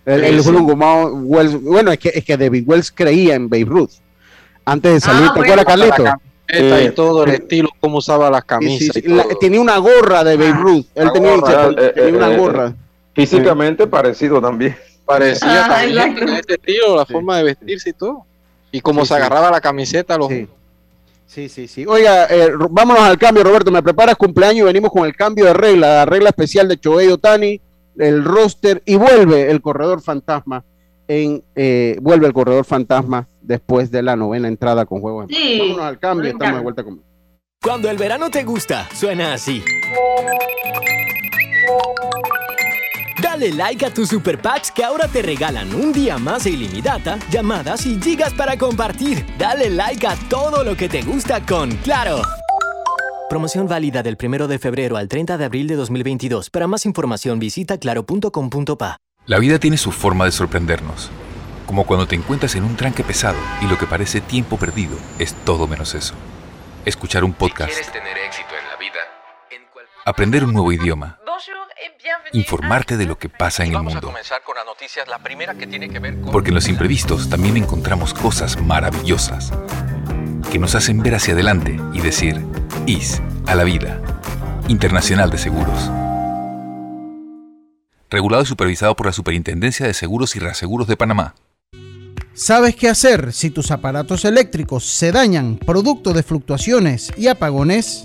El, el juego engomado, bueno, es que, es que David Wells creía en Babe Ruth. Antes de salir, ¿te acuerdas, Carlito? y todo el estilo, cómo usaba las camisas. tenía una gorra de Babe Ruth. Él tenía, una eh, gorra. Físicamente parecido también. Parecía también este estilo, la forma de vestirse y todo. Y cómo se agarraba la camiseta, los, Sí, sí, sí. Oiga, eh, vámonos al cambio, Roberto. ¿Me preparas cumpleaños? y Venimos con el cambio de regla, la regla especial de Choey Otani, el roster y vuelve el corredor fantasma. En, eh, vuelve el corredor fantasma después de la novena entrada con juegos. Sí, vámonos al cambio, estamos de vuelta con. Cuando el verano te gusta, suena así. Dale like a tus super packs que ahora te regalan un día más de ilimitada, llamadas y gigas para compartir. Dale like a todo lo que te gusta con Claro. Promoción válida del 1 de febrero al 30 de abril de 2022. Para más información visita claro.com.pa. La vida tiene su forma de sorprendernos. Como cuando te encuentras en un tranque pesado y lo que parece tiempo perdido es todo menos eso. Escuchar un podcast. tener éxito en la vida, aprender un nuevo idioma informarte de lo que pasa en el mundo. Porque en los imprevistos también encontramos cosas maravillosas que nos hacen ver hacia adelante y decir, IS a la vida. Internacional de Seguros. Regulado y supervisado por la Superintendencia de Seguros y Reaseguros de Panamá. ¿Sabes qué hacer si tus aparatos eléctricos se dañan producto de fluctuaciones y apagones?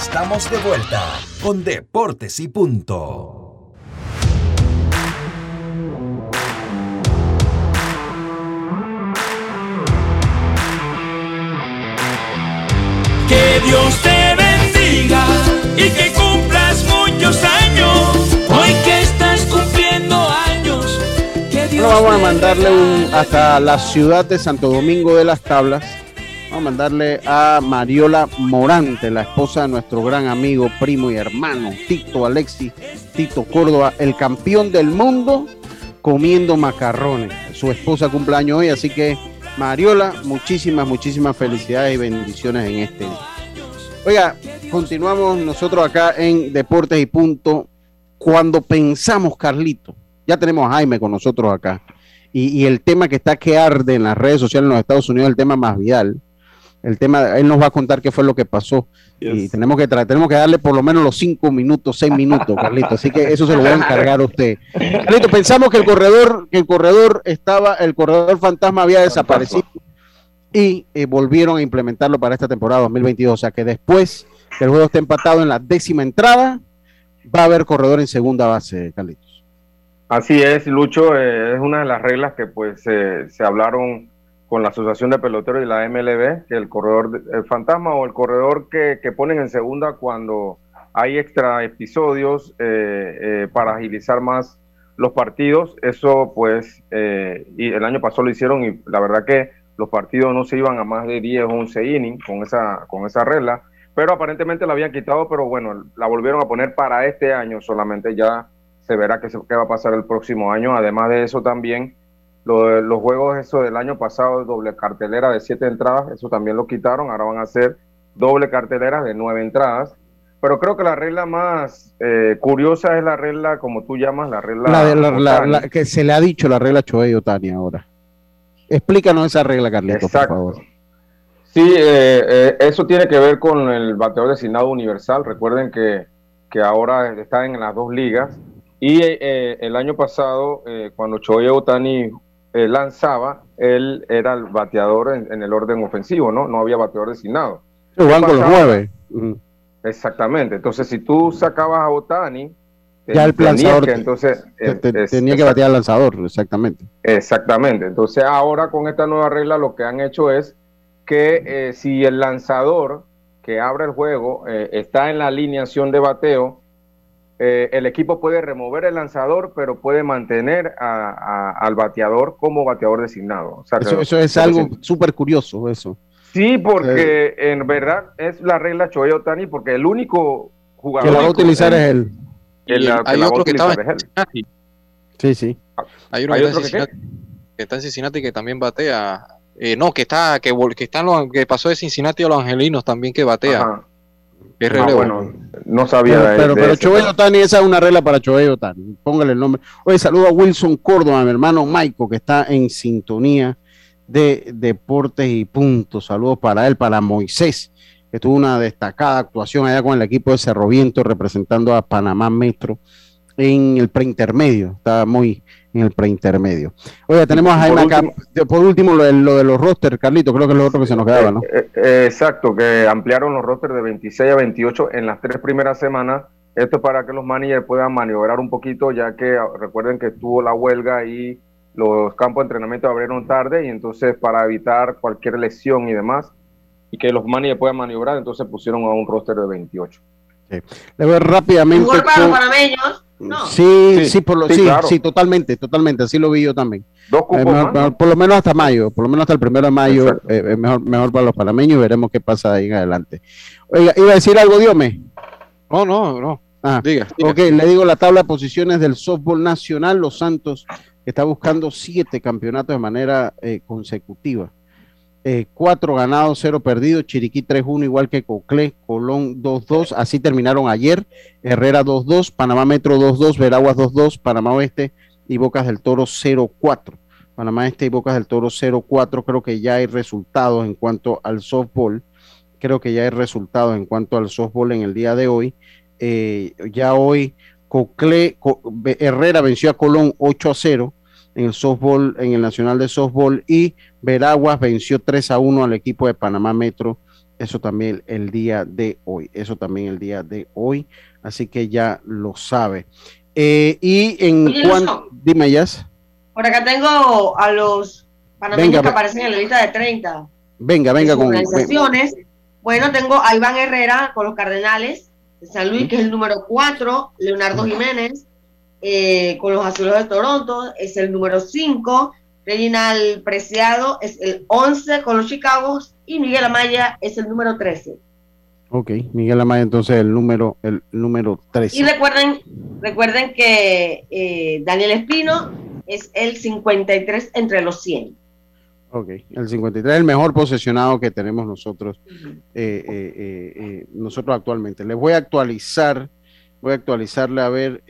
estamos de vuelta con Deportes y Punto. Que Dios te bendiga y que cumplas muchos años. Hoy que estás cumpliendo años. Que Dios vamos a mandarle un, hasta la ciudad de Santo Domingo de las Tablas Vamos a mandarle a Mariola Morante, la esposa de nuestro gran amigo, primo y hermano, Tito Alexi, Tito Córdoba, el campeón del mundo comiendo macarrones. Su esposa cumpleaños hoy, así que Mariola, muchísimas, muchísimas felicidades y bendiciones en este día. Oiga, continuamos nosotros acá en Deportes y Punto. Cuando pensamos, Carlito, ya tenemos a Jaime con nosotros acá, y, y el tema que está que arde en las redes sociales en los Estados Unidos, el tema más vial el tema, él nos va a contar qué fue lo que pasó. Y tenemos que tenemos que darle por lo menos los cinco minutos, seis minutos, Carlito. Así que eso se lo voy a encargar a usted. Carlito, pensamos que el corredor, que el corredor estaba, el corredor fantasma había desaparecido y eh, volvieron a implementarlo para esta temporada 2022. O sea que después que el juego esté empatado en la décima entrada, va a haber corredor en segunda base, Carlitos. Así es, Lucho, eh, es una de las reglas que pues se hablaron con la Asociación de Peloteros y la MLB, que el corredor el fantasma o el corredor que, que ponen en segunda cuando hay extra episodios eh, eh, para agilizar más los partidos. Eso pues, eh, y el año pasado lo hicieron y la verdad que los partidos no se iban a más de 10 o 11 innings con esa, con esa regla, pero aparentemente la habían quitado, pero bueno, la volvieron a poner para este año solamente, ya se verá qué, qué va a pasar el próximo año. Además de eso también, lo, los juegos eso del año pasado, doble cartelera de 7 entradas, eso también lo quitaron, ahora van a ser doble cartelera de 9 entradas pero creo que la regla más eh, curiosa es la regla, como tú llamas, la regla. La, la, que se le ha dicho la regla Choey Otani ahora. Explícanos esa regla, Carlitos, por favor. Sí, eh, eh, eso tiene que ver con el bateador designado universal. Recuerden que, que ahora está en las dos ligas. Y el año pasado, cuando Choey Otani lanzaba, él era el bateador en, el orden ofensivo, ¿no? No había bateador designado. Juan con los nueve. Exactamente. Entonces, si tú sacabas a Otani, ya el lanzador que, entonces tenía que batear al lanzador, exactamente. Exactamente. Entonces, ahora con esta nueva regla lo que han hecho es que eh, si el lanzador que abre el juego eh, está en la alineación de bateo, eh, el equipo puede remover el lanzador, pero puede mantener al bateador como bateador designado. eso, es algo súper curioso, eso. Sí, porque en verdad es la regla Choey Otani, porque el único jugador que la va a utilizar es él. hay otro que estaba en Cincinnati. Sí, sí. Hay uno que, está que, está en Cincinnati que también batea. Eh, no, que está, que, que está que pasó de Cincinnati a los Angelinos también que batea. Es ah, bueno, no sabía. Pero, pero, pero Otani, esa es una regla para Choey Otani. Póngale el nombre. Oye, saludo a Wilson Córdoba, mi hermano Maico, que está en sintonía de Deportes y Puntos. Saludos para él, para Moisés, que tuvo una destacada actuación allá con el equipo de Cerro Viento representando a Panamá Metro en el preintermedio. Estaba muy en el preintermedio. Oye, tenemos a Jaime acá. Por último, lo de, los rosters, Carlito, creo que es lo otro que se nos quedaba, ¿no? Eh, eh, exacto, que ampliaron los rosters de 26 a 28 en las tres primeras semanas. Esto es para que los managers puedan maniobrar un poquito, ya que recuerden que estuvo la huelga y los campos de entrenamiento abrieron tarde y entonces para evitar cualquier lesión y demás y que los managers puedan maniobrar, entonces pusieron a un roster de 28. Sí. Le voy rápidamente. para los panameños? No. Sí, sí, por lo, sí, sí, totalmente, totalmente, así lo vi yo también. Dos cupos por lo menos hasta mayo, por lo menos hasta el primero de mayo, eh, es mejor, mejor para los panameños y veremos qué pasa ahí en adelante. Oiga, ¿iba a decir algo, Diome? No, no, no. Ah, diga, Ok, le digo la tabla de posiciones del softball nacional. Los Santos está buscando siete campeonatos de manera eh, consecutiva. Eh, ganados, cero perdidos, Chiriquí 3-1, igual que Coclé, Colón 2-2, así terminaron ayer, Herrera 2-2, Panamá Metro 2-2, Veraguas 2-2, Panamá Oeste y Bocas del Toro 0-4. Panamá Este y Bocas del Toro 0-4, creo que ya hay resultados en cuanto al softball, creo que ya hay resultados en cuanto al softball en el día de hoy. Eh, ya hoy Cocle, Herrera venció a Colón 8 a 0 en el softball, en el Nacional de Softball y Veraguas venció 3 a 1 al equipo de Panamá Metro. Eso también el día de hoy. Eso también el día de hoy. Así que ya lo sabe. Eh, y en cuanto. Dime, Yas. Por acá tengo a los panameños que aparecen en la lista de 30. Venga, venga con. Organizaciones. Bueno, tengo a Iván Herrera con los Cardenales. San Luis, que es el número 4, Leonardo Jiménez, eh, con los Azules de Toronto, es el número 5, Reginald Preciado es el 11 con los Chicagos y Miguel Amaya es el número 13. Ok, Miguel Amaya entonces el número, el número 13. Y recuerden, recuerden que eh, Daniel Espino es el 53 entre los 100. Ok, el 53 es el mejor posesionado que tenemos nosotros, eh, eh, nosotros actualmente. Les voy a actualizar, voy a actualizarle a ver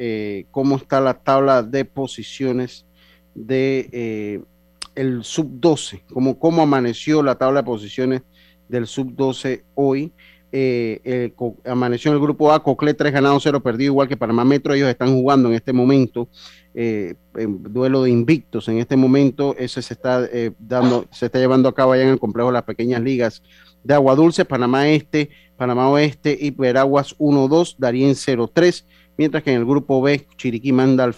cómo está la tabla de posiciones de el sub 12, cómo, amaneció la tabla de posiciones del sub 12 hoy. amaneció en el grupo A, Cocle 3 ganados, 0 perdido, igual que Panamá Metro, ellos están jugando en este momento eh, en duelo de invictos en este momento. Ese se está eh, dando, se está llevando a cabo allá en el complejo de las pequeñas ligas de Agua Dulce, Panamá Este, Panamá Oeste y Veraguas 1-2, Darien 0-3, mientras que en el grupo B, Chiriquí manda al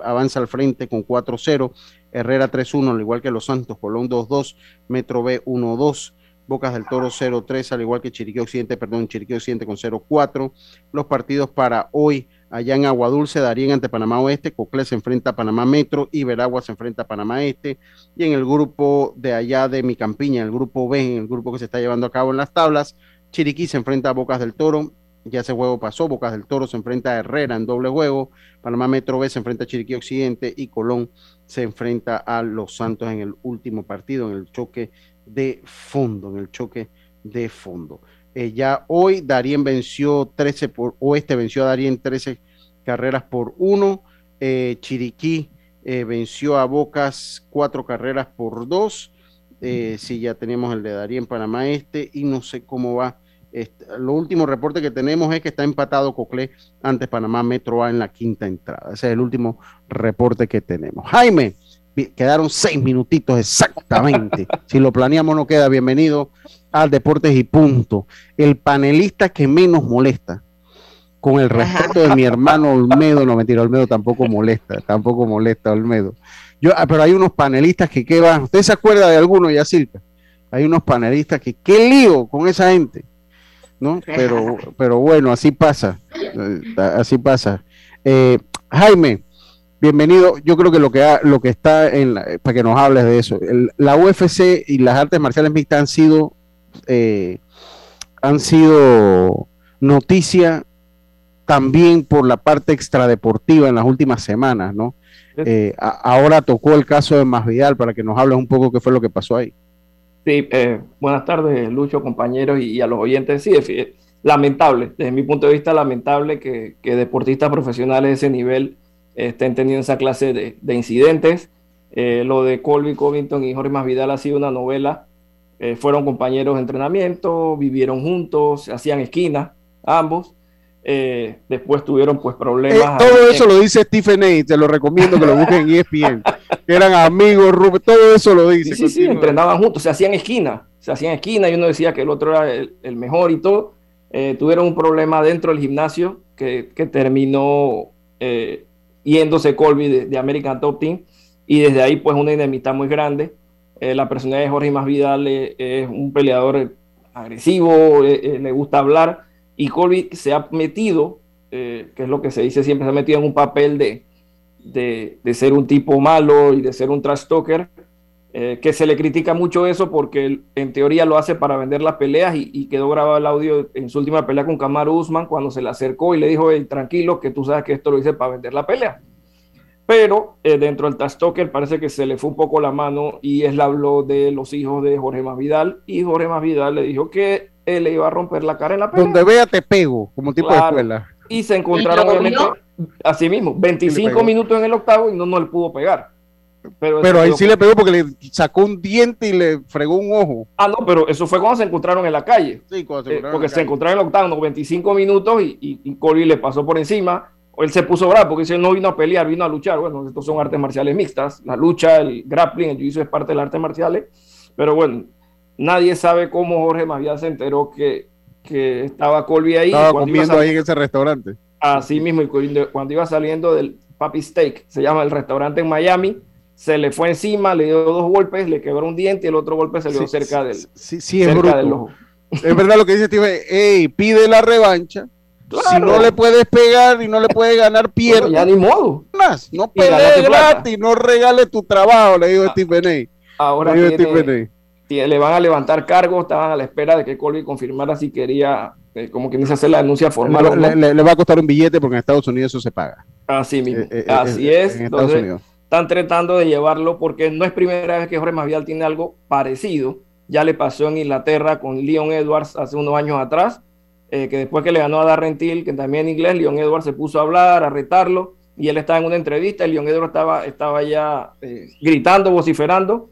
avanza al frente con 4-0, Herrera 3-1, al igual que Los Santos, Colón 2-2, Metro B 1-2. Bocas del Toro 0-3, al igual que Chiriquí Occidente, perdón, Chiriquí Occidente con 0-4. Los partidos para hoy, allá en Aguadulce, Darien ante Panamá Oeste, Coclé se enfrenta a Panamá Metro y Veragua se enfrenta a Panamá Este. Y en el grupo de allá de Mi Campiña, el grupo B, en el grupo que se está llevando a cabo en las tablas, Chiriquí se enfrenta a Bocas del Toro, ya ese juego pasó, Bocas del Toro se enfrenta a Herrera en doble juego, Panamá Metro B se enfrenta a Chiriquí Occidente y Colón se enfrenta a Los Santos en el último partido, en el choque de fondo, en el choque de fondo. Eh, ya hoy Darien venció 13 por, Oeste venció a Darien 13 carreras por 1, eh, Chiriquí eh, venció a Bocas 4 carreras por 2, sí, ya tenemos el de Darien Panamá Este y no sé cómo va. Este, lo último reporte que tenemos es que está empatado Coclé ante Panamá Metro A en la quinta entrada. Ese es el último reporte que tenemos. Jaime, quedaron seis minutitos exactamente. si lo planeamos, no queda bienvenido al Deportes y Punto. El panelista que menos molesta, con el respeto de mi hermano Olmedo, no mentira, Olmedo tampoco molesta, tampoco molesta Olmedo. Yo, ah, pero hay unos panelistas que qué van, ¿usted se acuerda de alguno, Yacirca? Hay unos panelistas que qué lío con esa gente, ¿no? Pero, pero bueno, así pasa, eh, así pasa. Eh, Jaime, Bienvenido. Yo creo que lo que, lo que está en para que nos hables de eso, la UFC y las artes marciales mixtas han sido eh, han sido noticia también por la parte extradeportiva en las últimas semanas, ¿no? Eh, ahora tocó el caso de Masvidal para que nos hables un poco qué fue lo que pasó ahí. Sí, eh, buenas tardes, Lucho, compañeros y, a los oyentes. Sí, lamentable, desde mi punto de vista, lamentable que, que deportistas profesionales de ese nivel estén teniendo esa clase de, incidentes. Eh, lo de Colby Covington y Jorge Masvidal ha sido una novela. Eh, fueron compañeros de entrenamiento, vivieron juntos, hacían esquina, ambos. Eh, después tuvieron pues problemas. todo eso lo dice Stephen A. Te lo recomiendo que lo busquen en ESPN. Eran amigos, todo eso lo dice. Sí, sí, entrenaban juntos, se hacían esquina, se hacían esquina y uno decía que el otro era el, mejor y todo. tuvieron un problema dentro del gimnasio que, que terminó yéndose Colby de, American Top Team y desde ahí pues una enemistad muy grande. Eh, la personalidad de Jorge Masvidal eh, es un peleador agresivo, eh, le gusta hablar y Colby se ha metido, que es lo que se dice siempre, se ha metido en un papel de, de, ser un tipo malo y de ser un trash talker, que se le critica mucho eso porque en teoría lo hace para vender las peleas y, quedó grabado el audio en su última pelea con Kamaru Usman cuando se le acercó y le dijo, tranquilo, que tú sabes que esto lo hice para vender la pelea pero eh, dentro del Tastoker parece que se le fue un poco la mano y él habló de los hijos de Jorge Masvidal y Jorge Masvidal le dijo que él le iba a romper la cara en la pelea. Donde vea te pego, como tipo de escuela. Y se encontraron obviamente así mismo, 25 minutos en el octavo y no, no le pudo pegar. Pero, ahí sí le pegó porque le sacó un diente y le fregó un ojo. Ah, no, pero eso fue cuando se encontraron en la calle. Sí, cuando se eh, encontraron Porque se encontraron en el octavo, 25 minutos y, y, y Colby le pasó por encima él se puso bravo porque dice no vino a pelear, vino a luchar. Bueno, estos son artes marciales mixtas. La lucha, el grappling, el juicio es parte de las artes marciales. Pero bueno, nadie sabe cómo Jorge Masvidal se enteró que, que estaba Colby ahí. Estaba comiendo ahí en ese restaurante. Así mismo, cuando iba saliendo del Papi Steak, se llama el restaurante en Miami, se le fue encima, le dio dos golpes, le quebró un diente y el otro golpe se le dio cerca del, sí, sí, es del ojo. Es verdad lo que dice Steve, hey, pide la revancha si no le puedes pegar y no le puedes ganar, pierde. ya ni modo. Más, no pelees gratis, no regale tu trabajo, le digo a Stephen A. Ahora le, le van a levantar cargos, estaban a la espera de que Colby confirmara si quería, eh, como quien dice, hacer la denuncia formal. Le, va a costar un billete porque en Estados Unidos eso se paga. Así mismo, eh, eh, así es. Entonces, están tratando de llevarlo porque no es primera vez que Jorge Masvidal tiene algo parecido. Ya le pasó en Inglaterra con Leon Edwards hace unos años atrás eh, que después que le ganó a Darrentil, que también en inglés, Leon Edwards se puso a hablar, a retarlo, y él estaba en una entrevista, y Leon Edwards estaba, estaba ya eh, gritando, vociferando,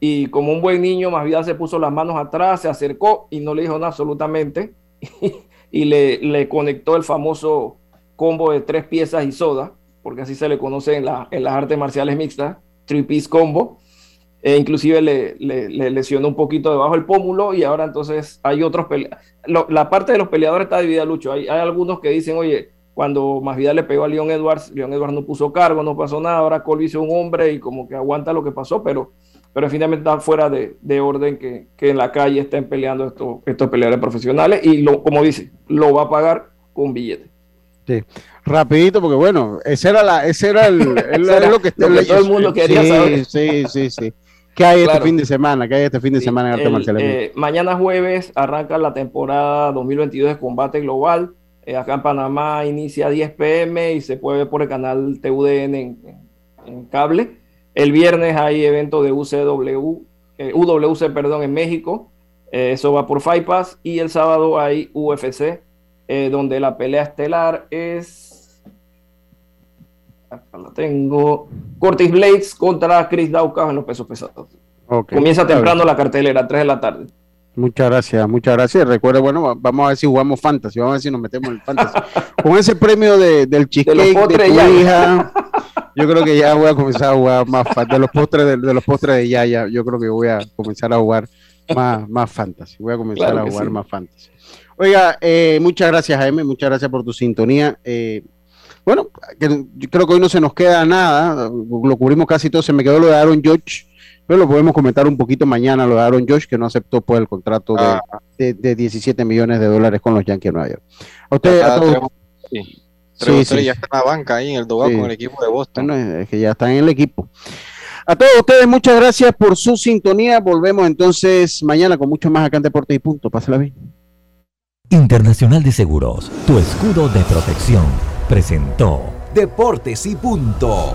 y como un buen niño, bien se puso las manos atrás, se acercó y no le dijo nada absolutamente, y le, le, conectó el famoso combo de tres piezas y soda, porque así se le conoce en, la, en las artes marciales mixtas, three piece combo, e inclusive le, le, lesionó un poquito debajo del pómulo y ahora entonces hay otros. La parte de los peleadores está dividida, Lucho. Hay, hay algunos que dicen, oye, cuando Masvidal le pegó a Leon Edwards, Leon Edwards no puso cargo, no pasó nada, ahora Colby hizo un hombre y como que aguanta lo que pasó, pero, pero finalmente está fuera de, de orden que, que, en la calle estén peleando estos, estos peleadores profesionales y lo, como dice, lo va a pagar con billete. Sí. Rapidito, porque bueno, ese era la, ese era el, el, era lo que, lo que todo el mundo quería sí, saber. Sí, sí, sí. ¿Qué hay Claro. este fin de semana? ¿Qué hay este fin de Sí, semana en arte el, marcial? eh, mañana jueves arranca la temporada 2022 de combate global. Eh, acá en Panamá inicia a 10 pm y se puede ver por el canal TUDN en, en cable. El viernes hay evento de UCW, eh, UWC perdón, en México. Eh, eso va por Fight Pass. Y el sábado hay UFC, eh, donde la pelea estelar es. Acá la tengo. Curtis Blades contra Chris Daukaus en los pesos pesados. Comienza temprano la cartelera, 3 de la tarde. Muchas gracias, muchas gracias. Recuerda, bueno, va- vamos a ver si jugamos fantasy, vamos a ver si nos metemos en el fantasy. Con ese premio de, del cheesecake de, postres tu hija, yo creo que ya voy a comenzar a jugar más de los postres de, de los postres de Yaya, yo creo que voy a comenzar a jugar más, más fantasy. Voy a comenzar Claro a jugar sí. más fantasy. Oiga, eh, muchas gracias, Jaime, muchas gracias por tu sintonía. Eh, bueno, que- yo creo que hoy no se nos queda nada, lo cubrimos casi todo, se me quedó lo de Aaron George, pero lo podemos comentar un poquito mañana, lo de Aaron George, que no aceptó pues el contrato de, Ah. de, de 17 millones de dólares con los Yankees de Nueva York. A usted, a Ah, todos- sí. Sí, Trevor sí. Ya está en la banca ahí en el Dogado Sí. con el equipo de Boston. Bueno, es que ya están en el equipo. A todos ustedes, muchas gracias por su sintonía. Volvemos entonces mañana con mucho más acá en Deportes y Punto. Pásala bien. Internacional de Seguros, tu escudo de protección, presentó Deportes y punto.